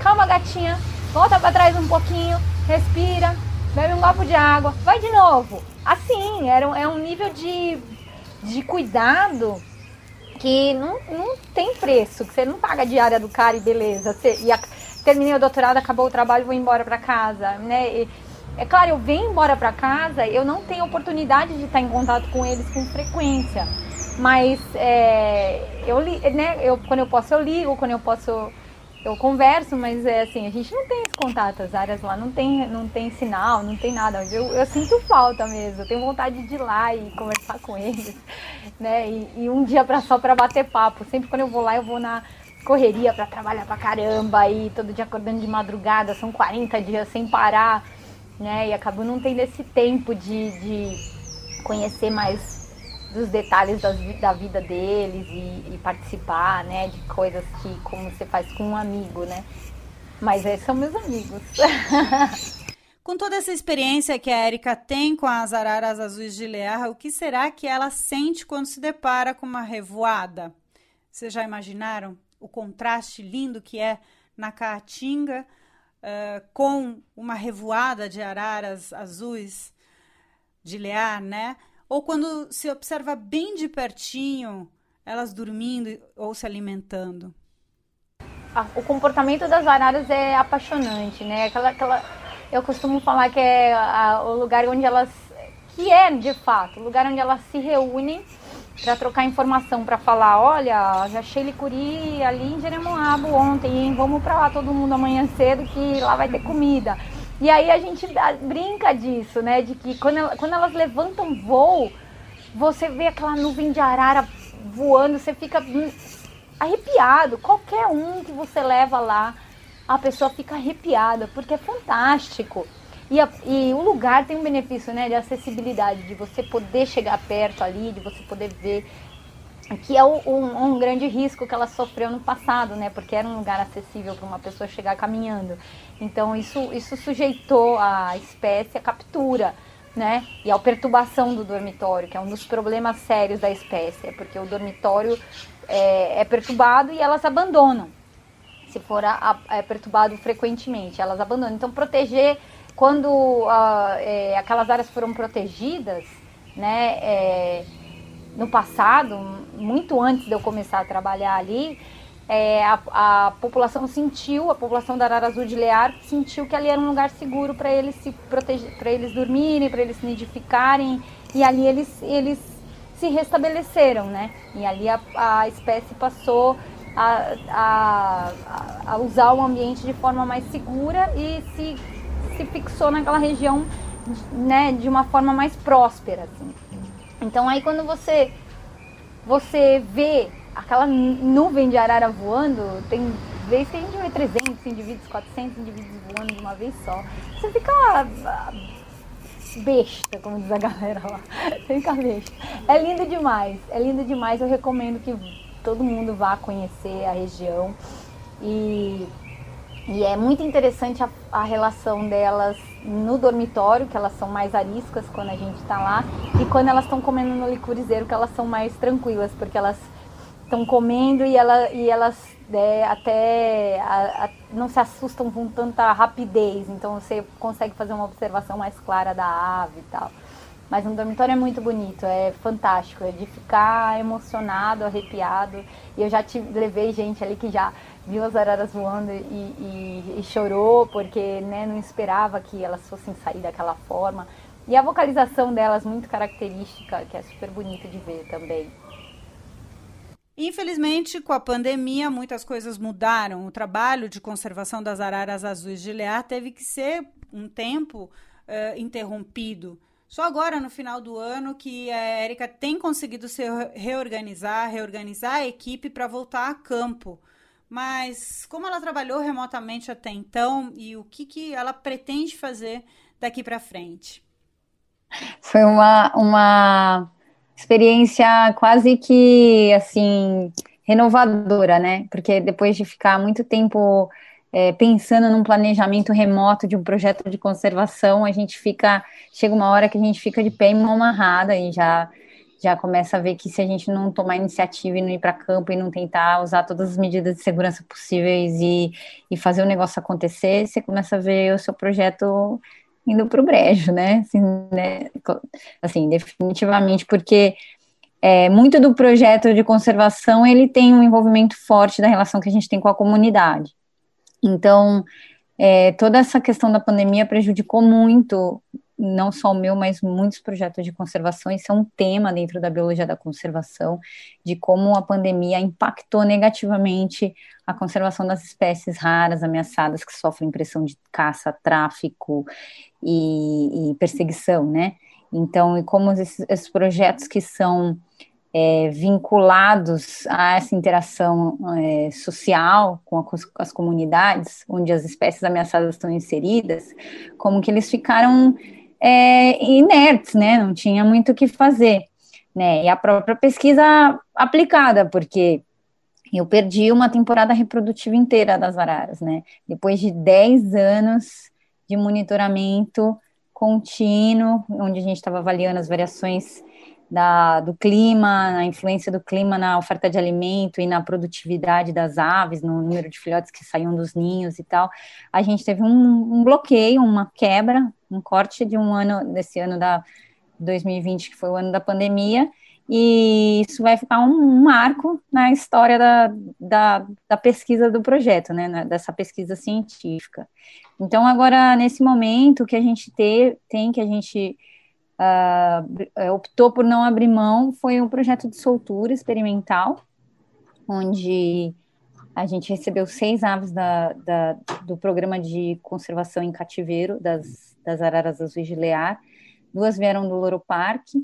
calma gatinha, volta para trás um pouquinho, respira, bebe um copo de água, vai de novo. Assim, era, é um nível de de cuidado que não, não tem preço, que você não paga a diária do cara e beleza. Você, e a, terminei o doutorado, acabou o trabalho, vou embora para casa, né? E, é claro, eu venho embora para casa, eu não tenho oportunidade de estar em contato com eles com frequência. Mas é, eu, né, eu, quando eu posso eu ligo, quando eu posso eu converso, mas é assim, a gente não tem esse contato, as áreas lá não tem, não tem sinal, não tem nada. Eu, eu sinto falta mesmo, eu tenho vontade de ir lá e conversar com eles, né? E, e um dia pra, só para bater papo. Sempre quando eu vou lá, eu vou na correria para trabalhar pra caramba e todo dia acordando de madrugada, são 40 dias sem parar, né? E acabo não tendo esse tempo de, de conhecer mais dos detalhes das, da vida deles e, e, participar, né, de coisas que como você faz com um amigo, né? Mas esses são meus amigos. com toda essa experiência que a Erika tem com as araras azuis de Lear, o que será que ela sente quando se depara com uma revoada? Vocês já imaginaram o contraste lindo que é na Caatinga uh, com uma revoada de araras azuis de Lear, né? Ou quando se observa bem de pertinho elas dormindo ou se alimentando? O comportamento das araras é apaixonante, né? Aquela, aquela, eu costumo falar que é a, o lugar onde elas, que é de fato, o lugar onde elas se reúnem para trocar informação, para falar, olha, já achei licuri ali em Jeremoabo ontem, hein? vamos para lá todo mundo amanhã cedo que lá vai ter comida. E aí a gente brinca disso, né? De que quando, ela, quando elas levantam voo, você vê aquela nuvem de arara voando, você fica arrepiado. Qualquer um que você leva lá, a pessoa fica arrepiada, porque é fantástico. E, a, e, o lugar tem um benefício né, de acessibilidade, de você poder chegar perto ali, de você poder ver que é um, um, grande risco que ela sofreu no passado, né? Porque era um lugar acessível para uma pessoa chegar caminhando. Então isso, isso sujeitou a espécie à captura, né? E à perturbação do dormitório, que é um dos problemas sérios da espécie, é porque o dormitório é, é perturbado e elas abandonam. Se for a, a, é perturbado frequentemente, elas abandonam. Então proteger quando uh, é, aquelas áreas foram protegidas, né? É, no passado, muito antes de eu começar a trabalhar ali, é, a, a, população sentiu, a população da Arara Azul de Lear sentiu que ali era um lugar seguro para eles se proteger, para eles dormirem, para eles se nidificarem, e ali eles, eles se restabeleceram, né? E ali a, a espécie passou a, a, a, usar o ambiente de forma mais segura e se, se fixou naquela região, né, de uma forma mais próspera, assim. Então aí quando você você vê aquela nuvem de arara voando, tem vezes que a gente vê 300 indivíduos, 400 indivíduos voando de uma vez só. Você fica ah, besta, como diz a galera lá. Você fica besta. É lindo demais, é lindo demais. Eu recomendo que todo mundo vá conhecer a região. E, e é muito interessante a, a relação delas no dormitório, que elas são mais ariscas quando a gente está lá, e quando elas estão comendo no licurizeiro, que elas são mais tranquilas, porque elas estão comendo e, ela, e elas é, até a, a, não se assustam com tanta rapidez, então você consegue fazer uma observação mais clara da ave e tal. Mas no dormitório é muito bonito, é fantástico, é de ficar emocionado, arrepiado. E eu já tive, levei gente ali que já viu as araras voando e, e, e chorou porque né, não esperava que elas fossem sair daquela forma. E a vocalização delas muito característica, que é super bonita de ver também. Infelizmente, com a pandemia, muitas coisas mudaram. O trabalho de conservação das araras azuis de Lear teve que ser um tempo uh, interrompido. Só agora, no final do ano, que a Érica tem conseguido se reorganizar, reorganizar a equipe para voltar a campo. Mas como ela trabalhou remotamente até então e o que, que ela pretende fazer daqui para frente? Foi uma, uma experiência quase que assim renovadora, né? Porque depois de ficar muito tempo é, pensando num planejamento remoto de um projeto de conservação, a gente fica chega uma hora que a gente fica de pé em mão amarrada e já já começa a ver que se a gente não tomar iniciativa e não ir para campo e não tentar usar todas as medidas de segurança possíveis e, e fazer o negócio acontecer, você começa a ver o seu projeto indo para o brejo, né? Assim, né? assim, definitivamente, porque é, muito do projeto de conservação ele tem um envolvimento forte da relação que a gente tem com a comunidade. Então, é, toda essa questão da pandemia prejudicou muito, não só o meu, mas muitos projetos de conservação. Isso é um tema dentro da biologia da conservação, de como a pandemia impactou negativamente a conservação das espécies raras, ameaçadas, que sofrem pressão de caça, tráfico e, e perseguição, né? Então, e como esses, esses projetos que são é, vinculados a essa interação é, social com a, as comunidades, onde as espécies ameaçadas estão inseridas, como que eles ficaram é, inertes, né? Não tinha muito o que fazer, né? E a própria pesquisa aplicada, porque eu perdi uma temporada reprodutiva inteira das araras, né? Depois de 10 anos de monitoramento contínuo, onde a gente estava avaliando as variações da, do clima, a influência do clima na oferta de alimento e na produtividade das aves, no número de filhotes que saíam dos ninhos e tal, a gente teve um, um bloqueio, uma quebra, um corte de um ano, desse ano da 2020, que foi o ano da pandemia, e isso vai ficar um, marco na história da, da, da, pesquisa do projeto, né, dessa pesquisa científica. Então, agora, nesse momento que a gente tem, que a gente uh, optou por não abrir mão, foi um projeto de soltura experimental, onde a gente recebeu seis aves da, da, do programa de conservação em cativeiro das, das araras azuis de Lear, duas vieram do Loro Parque,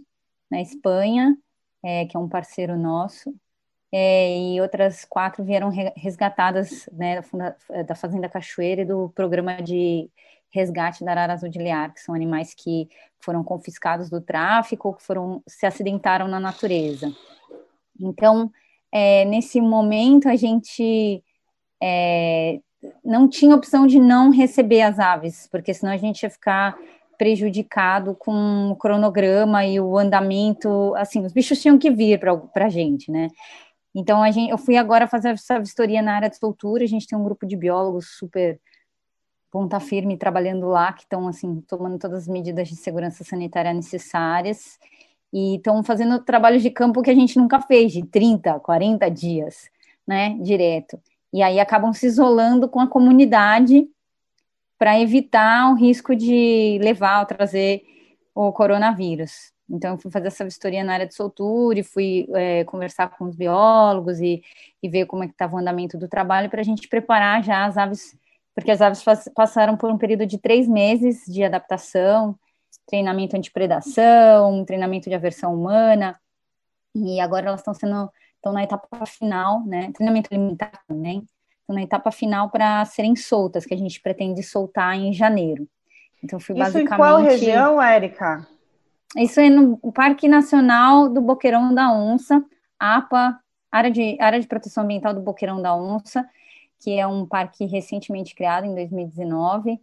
na Espanha, é, que é um parceiro nosso, é, e outras quatro vieram resgatadas né, da Fazenda Cachoeira e do programa de resgate da arara azul de Lear, que são animais que foram confiscados do tráfico que foram, se acidentaram na natureza. Então, é, nesse momento, a gente é, não tinha opção de não receber as aves, porque senão a gente ia ficar prejudicado com o cronograma e o andamento, assim, os bichos tinham que vir para a gente, né? Então, a gente, eu fui agora fazer essa vistoria na área de soltura, a gente tem um grupo de biólogos super ponta firme trabalhando lá, que estão, assim, tomando todas as medidas de segurança sanitária necessárias e estão fazendo trabalhos de campo que a gente nunca fez, de 30, 40 dias, né, direto. E aí acabam se isolando com a comunidade para evitar o risco de levar ou trazer o coronavírus. Então, eu fui fazer essa vistoria na área de soltura e fui é, conversar com os biólogos e, e ver como é que estava o andamento do trabalho para a gente preparar já as aves, porque as aves passaram por um período de três meses de adaptação, treinamento antipredação, treinamento de aversão humana, e agora elas estão sendo, estão na etapa final, né, treinamento alimentar também, na etapa final para serem soltas, que a gente pretende soltar em janeiro. Então, fui Isso basicamente. Isso em qual região, Érica? Isso é no Parque Nacional do Boqueirão da Onça, APA, área de, área de Proteção Ambiental do Boqueirão da Onça, que é um parque recentemente criado em 2019,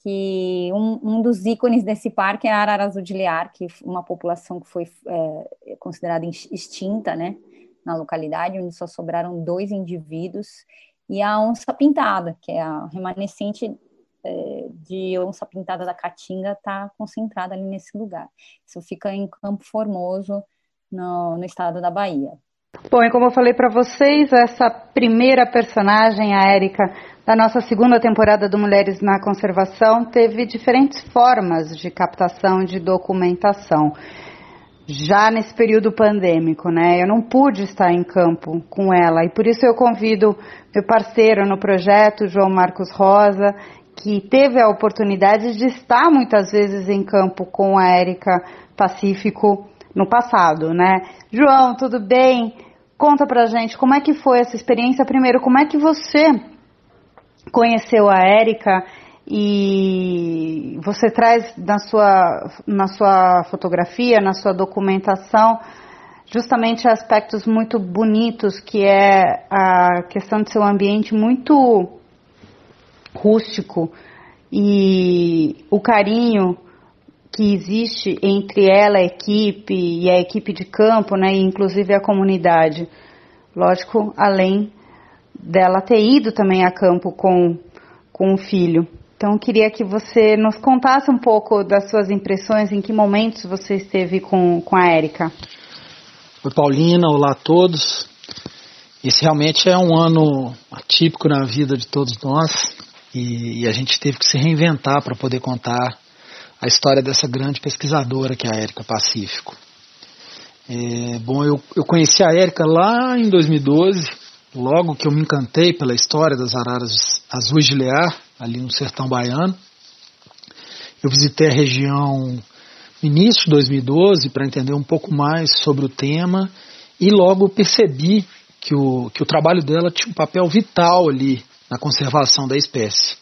que um, um dos ícones desse parque é a arara azul de Lear, que uma população que foi é, considerada extinta, né, na localidade, onde só sobraram dois indivíduos, e a onça pintada, que é a remanescente é, de onça pintada da Caatinga, está concentrada ali nesse lugar. Isso fica em Campo Formoso, no, no estado da Bahia. Bom, e como eu falei para vocês, essa primeira personagem, a Érica, da nossa segunda temporada do Mulheres na Conservação, teve diferentes formas de captação de documentação já nesse período pandêmico, né? Eu não pude estar em campo com ela e por isso eu convido meu parceiro no projeto, João Marcos Rosa, que teve a oportunidade de estar muitas vezes em campo com a Érica Pacífico no passado, né? João, tudo bem? Conta pra gente como é que foi essa experiência. Primeiro, como é que você conheceu a Érica e você traz na sua, na sua fotografia, na sua documentação, justamente aspectos muito bonitos, que é a questão de ser um ambiente muito rústico e o carinho que existe entre ela, a equipe e a equipe de campo, né, e inclusive a comunidade. Lógico, além dela ter ido também a campo com, com o filho. Então, queria que você nos contasse um pouco das suas impressões, em que momentos você esteve com, com a Érica. Oi, Paulina, olá a todos. Esse realmente é um ano atípico na vida de todos nós e, e a gente teve que se reinventar para poder contar a história dessa grande pesquisadora que é a Érica Pacífico. É, bom, eu, eu conheci a Érica lá em 2012, logo que eu me encantei pela história das araras azuis de Lear, ali no sertão baiano. Eu visitei a região início de 2012 para entender um pouco mais sobre o tema e logo percebi que o, que o trabalho dela tinha um papel vital ali na conservação da espécie.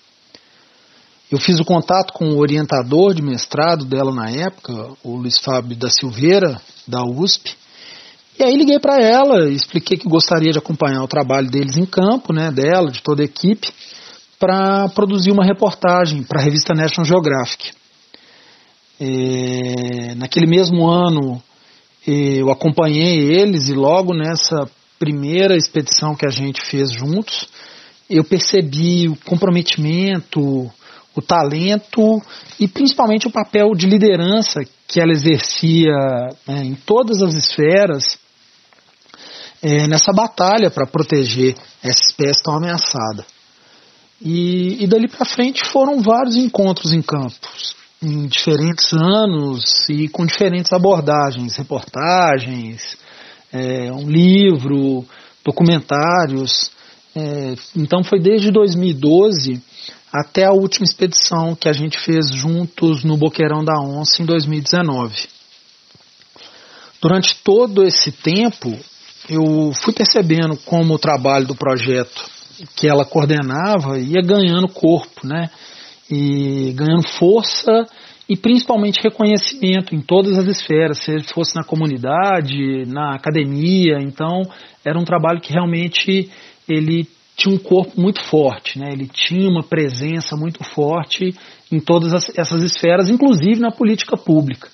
Eu fiz o contato com o orientador de mestrado dela na época, o Luiz Fábio da Silveira, da USP, e aí liguei para ela, expliquei que gostaria de acompanhar o trabalho deles em campo, né, dela, de toda a equipe, para produzir uma reportagem para a revista National Geographic. É, naquele mesmo ano, eu acompanhei eles e logo nessa primeira expedição que a gente fez juntos, eu percebi o comprometimento, o talento e principalmente o papel de liderança que ela exercia né, em todas as esferas é, nessa batalha para proteger essa espécie tão ameaçada. E, e dali para frente foram vários encontros em campos, em diferentes anos e com diferentes abordagens, reportagens, é, um livro, documentários. É, então foi desde 2012 até a última expedição que a gente fez juntos no Boqueirão da Onça em 2019. Durante todo esse tempo, eu fui percebendo como o trabalho do projeto que ela coordenava ia ganhando corpo, né? E ganhando força e principalmente reconhecimento em todas as esferas, se fosse na comunidade, na academia. Então, era um trabalho que realmente ele tinha um corpo muito forte, né? ele tinha uma presença muito forte em todas as, essas esferas, inclusive na política pública.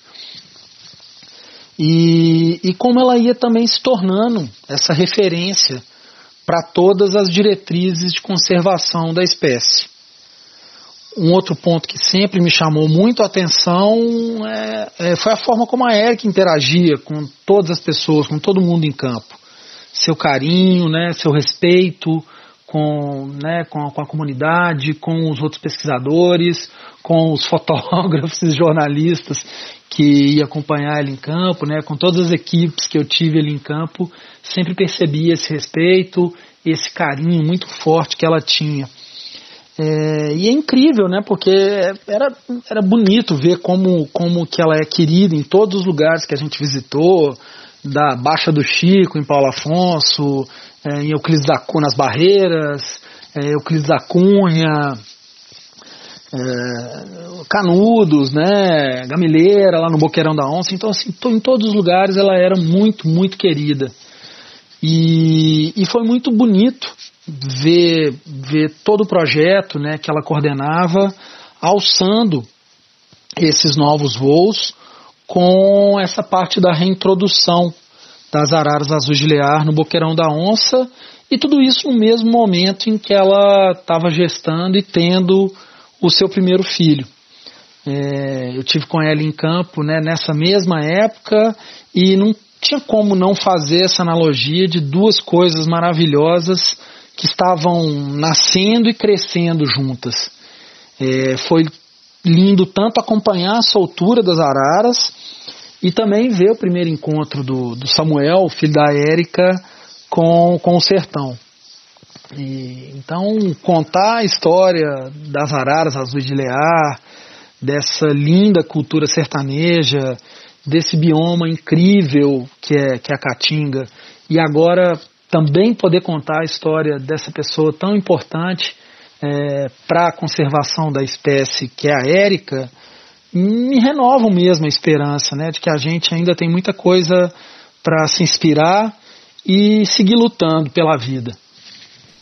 E, e como ela ia também se tornando essa referência para todas as diretrizes de conservação da espécie. Um outro ponto que sempre me chamou muito a atenção é, é, foi a forma como a Eric interagia com todas as pessoas, com todo mundo em campo. Seu carinho, né, seu respeito com, né, com, a, com a comunidade, com os outros pesquisadores, com os fotógrafos e jornalistas que ia acompanhar ele em campo, né, com todas as equipes que eu tive ali em campo, sempre percebia esse respeito, esse carinho muito forte que ela tinha é, e é incrível, né? Porque era, era bonito ver como, como que ela é querida em todos os lugares que a gente visitou, da Baixa do Chico, em Paulo Afonso, é, em Euclides da Cunha, nas Barreiras, é, Euclides da Cunha, é, Canudos, né? Gamileira, lá no Boqueirão da Onça. Então, assim, em todos os lugares ela era muito, muito querida. E, e foi muito bonito ver, ver todo o projeto né, que ela coordenava alçando esses novos voos com essa parte da reintrodução das araras azuis de lear no boqueirão da onça e tudo isso no mesmo momento em que ela estava gestando e tendo o seu primeiro filho. É, eu tive com ela em campo né, nessa mesma época e não tinha como não fazer essa analogia de duas coisas maravilhosas que estavam nascendo e crescendo juntas. É, foi lindo tanto acompanhar a soltura das araras e também ver o primeiro encontro do, do Samuel, filho da Érica, com, com o sertão. E, então, contar a história das araras azuis de Lear, dessa linda cultura sertaneja, desse bioma incrível que é, que é a Caatinga, e agora também poder contar a história dessa pessoa tão importante é, para a conservação da espécie, que é a Érica, me renovam mesmo a esperança né, de que a gente ainda tem muita coisa para se inspirar e seguir lutando pela vida.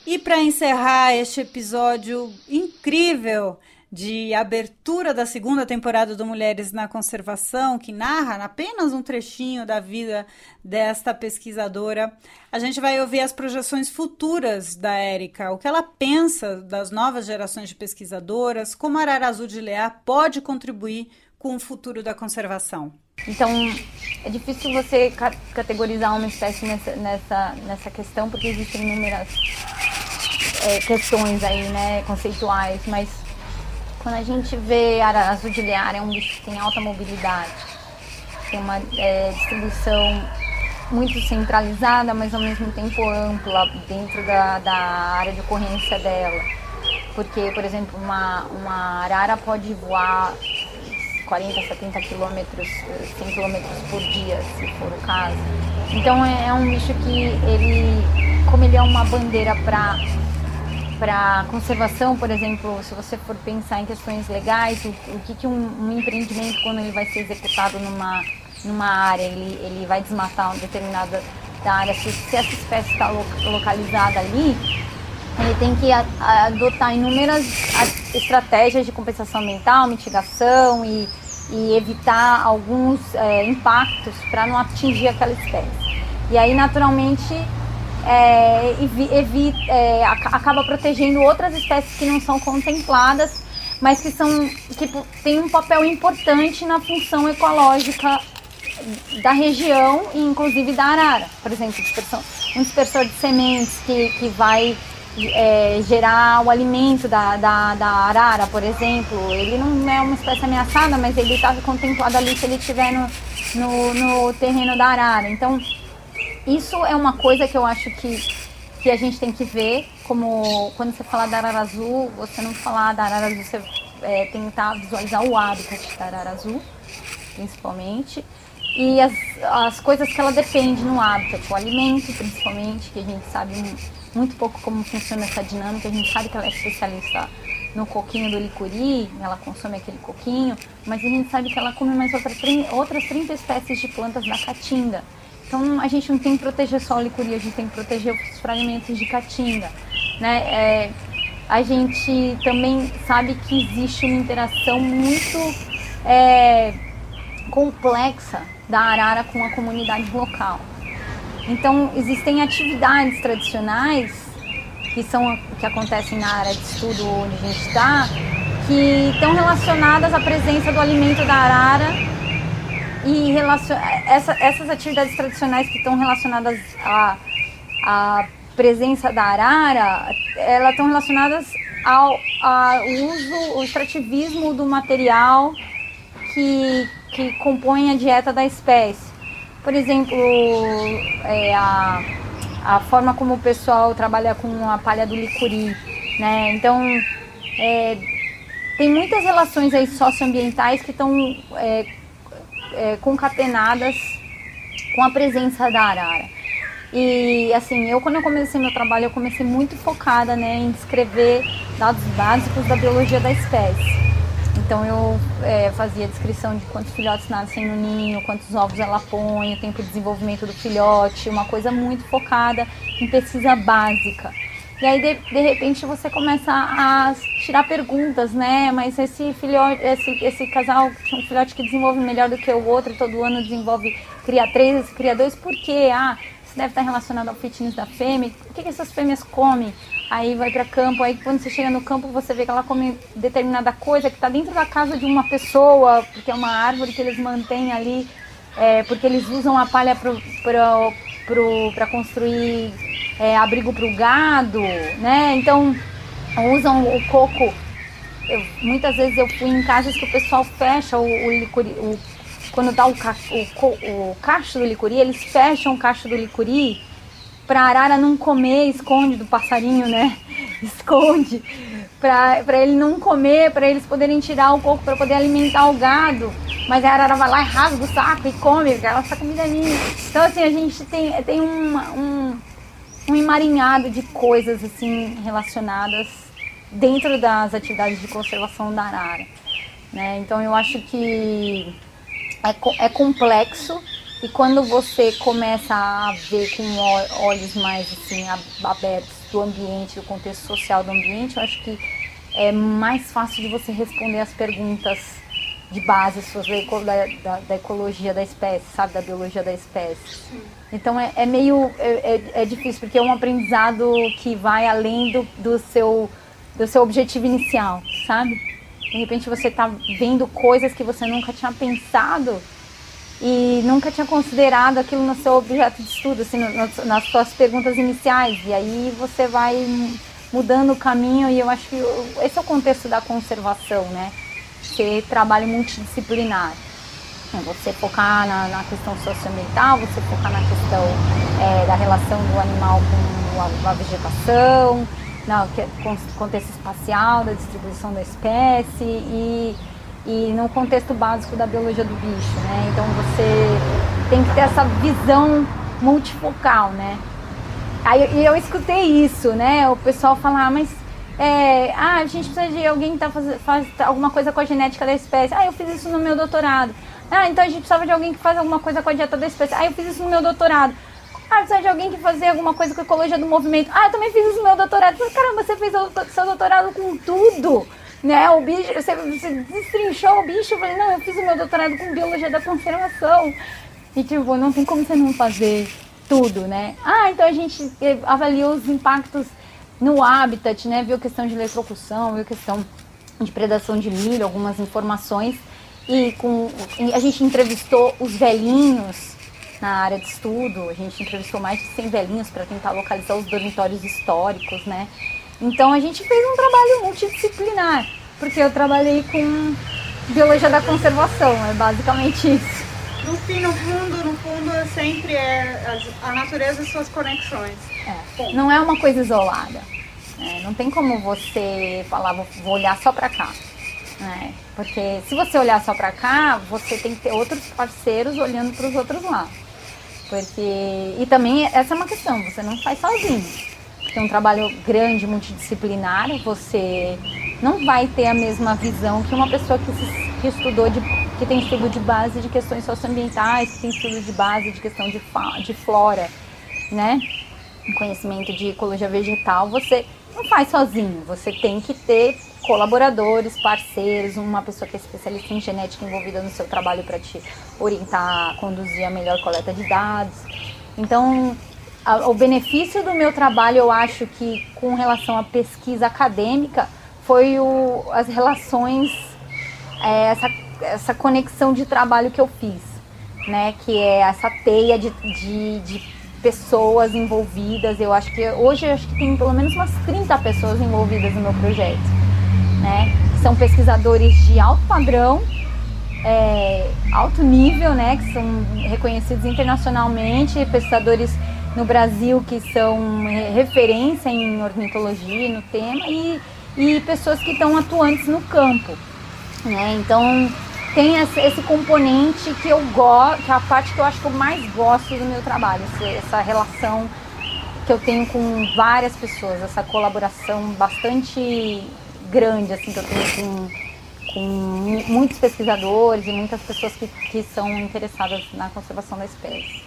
E para encerrar este episódio incrível de abertura da segunda temporada do Mulheres na Conservação, que narra apenas um trechinho da vida desta pesquisadora. A gente vai ouvir as projeções futuras da Érica, o que ela pensa das novas gerações de pesquisadoras, como a Arara Azul de Lear pode contribuir com o futuro da conservação. Então, é difícil você categorizar uma espécie nessa, nessa, nessa questão, porque existem inúmeras é, questões aí, né, conceituais, mas quando a gente vê a azul de lear, é um bicho que tem alta mobilidade, tem uma é, distribuição muito centralizada, mas ao mesmo tempo ampla dentro da, da área de ocorrência dela. Porque, por exemplo, uma, uma arara pode voar 40, 70 quilômetros, 100 quilômetros por dia, se for o caso. Então é, é um bicho que ele, como ele é uma bandeira para para conservação, por exemplo, se você for pensar em questões legais, o, o que, que um, um, empreendimento, quando ele vai ser executado numa, numa área, ele, ele vai desmatar uma determinada da área, se, se essa espécie está lo, localizada ali, ele tem que adotar inúmeras estratégias de compensação ambiental, mitigação e, e evitar alguns é, impactos para não atingir aquela espécie. E aí, naturalmente, é, é, acaba protegendo outras espécies que não são contempladas, mas que são que têm um papel importante na função ecológica da região e inclusive da arara. Por exemplo, um dispersor de sementes que, que vai é, gerar o alimento da, da, da, arara, por exemplo. Ele não é uma espécie ameaçada, mas ele está contemplado ali se ele estiver no, no, no, terreno da arara. Então, isso é uma coisa que eu acho que, que a gente tem que ver, como quando você fala da arara azul, você não falar da arara azul, você é, tentar visualizar o hábitat da arara azul, principalmente. E as, as coisas que ela depende no hábitat, o alimento principalmente, que a gente sabe muito pouco como funciona essa dinâmica. A gente sabe que ela é especialista no coquinho do licuri, ela consome aquele coquinho, mas a gente sabe que ela come mais outras, outras 30 espécies de plantas da caatinga. Então a gente não tem que proteger só o licuri, a gente tem que proteger os fragmentos de caatinga. Né? É, a gente também sabe que existe uma interação muito é, complexa da arara com a comunidade local. Então, existem atividades tradicionais que são que acontecem na área de estudo onde a gente está, que estão relacionadas à presença do alimento da arara e essa, essas atividades tradicionais que estão relacionadas à, à presença da arara, elas estão relacionadas ao, ao uso, o extrativismo do material que, que compõe a dieta da espécie por exemplo, é, a, a forma como o pessoal trabalha com a palha do licuri, né? Então, é, tem muitas relações aí socioambientais que estão é, é, concatenadas com a presença da arara. E assim, eu quando eu comecei meu trabalho, eu comecei muito focada né, em descrever dados básicos da biologia da espécie. Então eu é, fazia descrição de quantos filhotes nascem no ninho, quantos ovos ela põe, o tempo de desenvolvimento do filhote, uma coisa muito focada em pesquisa básica. E aí de, de repente você começa a tirar perguntas, né? Mas esse filhote, esse, esse casal um filhote que desenvolve melhor do que o outro, todo ano desenvolve, cria três, cria dois, por quê? Ah, isso deve estar relacionado ao fitness da fêmea. O que, que essas fêmeas comem? aí vai para campo, aí quando você chega no campo você vê que ela come determinada coisa que está dentro da casa de uma pessoa, porque é uma árvore que eles mantêm ali, é, porque eles usam a palha para construir é, abrigo para o gado, né? Então usam o coco. Eu, muitas vezes eu fui em casas que o pessoal fecha o, o, licuri, o quando dá o, o, o cacho do licuri, eles fecham o cacho do licuri para arara não comer, esconde do passarinho, né? Esconde para ele não comer, para eles poderem tirar o coco para poder alimentar o gado. Mas a arara vai lá e rasga o saco e come, porque ela essa comida minha. Então assim, a gente tem, tem uma, um, um emaranhado de coisas assim relacionadas dentro das atividades de conservação da arara. Né? Então eu acho que é, é complexo, e quando você começa a ver com olhos mais assim abertos do ambiente, do contexto social do ambiente, eu acho que é mais fácil de você responder as perguntas de base suas da, da, da ecologia da espécie, sabe, da biologia da espécie. Então é, é meio é, é, é, difícil porque é um aprendizado que vai além do, do seu do seu objetivo inicial, sabe? De repente você está vendo coisas que você nunca tinha pensado e nunca tinha considerado aquilo no seu objeto de estudo, assim, no, no, nas suas perguntas iniciais. E aí você vai mudando o caminho e eu acho que esse é o contexto da conservação, né? Ser trabalho multidisciplinar. Você focar na, na questão socioambiental, você focar na questão é, da relação do animal com a, a vegetação, no contexto espacial, da distribuição da espécie e e no contexto básico da biologia do bicho, né? Então você tem que ter essa visão multifocal, né? Aí eu escutei isso, né? O pessoal falar, ah, mas é, ah, a gente precisa de alguém que tá faz, faz alguma coisa com a genética da espécie. Ah, eu fiz isso no meu doutorado. Ah, então a gente precisava de alguém que faz alguma coisa com a dieta da espécie. Ah, eu fiz isso no meu doutorado. Ah, precisa de alguém que fazer alguma coisa com a ecologia do movimento. Ah, eu também fiz isso no meu doutorado. Caramba, você fez seu doutorado com tudo né? O bicho, você, você destrinchou o bicho. Eu falei, não, eu fiz o meu doutorado com biologia da conservação. E tipo, não tem como você não fazer tudo, né? Ah, então a gente avaliou os impactos no habitat, né? Viu questão de eletrocução, viu questão de predação de milho, algumas informações. E com, a gente entrevistou os velhinhos na área de estudo, a gente entrevistou mais de 100 velhinhos para tentar localizar os dormitórios históricos, né? Então a gente fez um trabalho multidisciplinar, porque eu trabalhei com biologia da conservação, é basicamente isso. No fim, no fundo, no fundo, sempre é a natureza e suas conexões. É. Não é uma coisa isolada. É, não tem como você falar, vou, olhar só para cá. É, porque se você olhar só para cá, você tem que ter outros parceiros olhando para os outros lados. Porque e também essa é uma questão, você não faz sozinho tem um trabalho grande, multidisciplinar, você não vai ter a mesma visão que uma pessoa que, se, que estudou, de, que tem estudo de base de questões socioambientais, que tem estudo de base de questão de, de flora, né? Conhecimento de ecologia vegetal, você não faz sozinho, você tem que ter colaboradores, parceiros, uma pessoa que é especialista em genética envolvida no seu trabalho para te orientar, conduzir a melhor coleta de dados. Então, o benefício do meu trabalho, eu acho que com relação à pesquisa acadêmica, foi o, as relações, é, essa, essa conexão de trabalho que eu fiz, né? Que é essa teia de, de, de pessoas envolvidas. Eu acho que hoje eu acho que tem pelo menos umas 30 pessoas envolvidas no meu projeto, né? São pesquisadores de alto padrão, é, alto nível, né? Que são reconhecidos internacionalmente, pesquisadores no Brasil que são referência em ornitologia no tema e, e pessoas que estão atuantes no campo. Né? Então tem esse componente que eu gosto, que é a parte que eu acho que eu mais gosto do meu trabalho, essa relação que eu tenho com várias pessoas, essa colaboração bastante grande assim que eu tenho com, com muitos pesquisadores e muitas pessoas que, que são interessadas na conservação da espécie.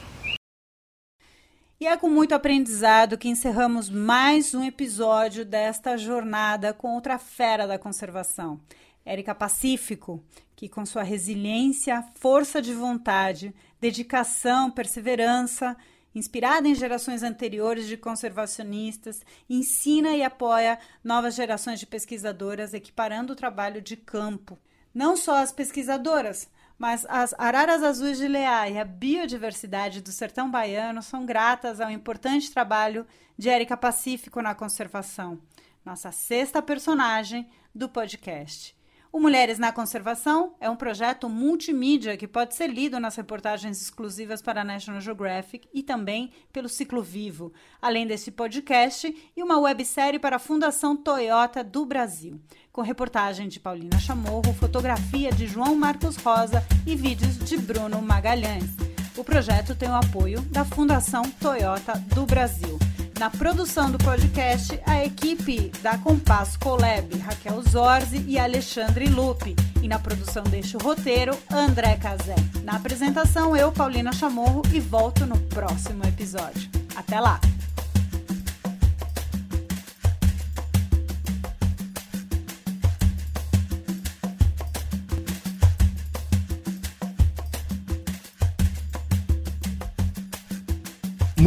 E é com muito aprendizado que encerramos mais um episódio desta jornada com outra fera da conservação, Érica Pacífico, que com sua resiliência, força de vontade, dedicação, perseverança, inspirada em gerações anteriores de conservacionistas, ensina e apoia novas gerações de pesquisadoras, equiparando o trabalho de campo. Não só as pesquisadoras, mas as araras azuis de Leá e a biodiversidade do sertão baiano são gratas ao importante trabalho de Érica Pacífico na conservação, nossa sexta personagem do podcast. O Mulheres na Conservação é um projeto multimídia que pode ser lido nas reportagens exclusivas para a National Geographic e também pelo Ciclo Vivo, além desse podcast e uma websérie para a Fundação Toyota do Brasil, com reportagem de Paulina Chamorro, fotografia de João Marcos Rosa e vídeos de Bruno Magalhães. O projeto tem o apoio da Fundação Toyota do Brasil. Na produção do podcast, a equipe da Compasso Colab, Raquel Zorzi e Alexandre Lupe. E na produção deste roteiro, André Cazé. Na apresentação, eu, Paulina Chamorro, e volto no próximo episódio. Até lá!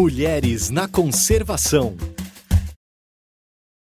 Mulheres na Conservação.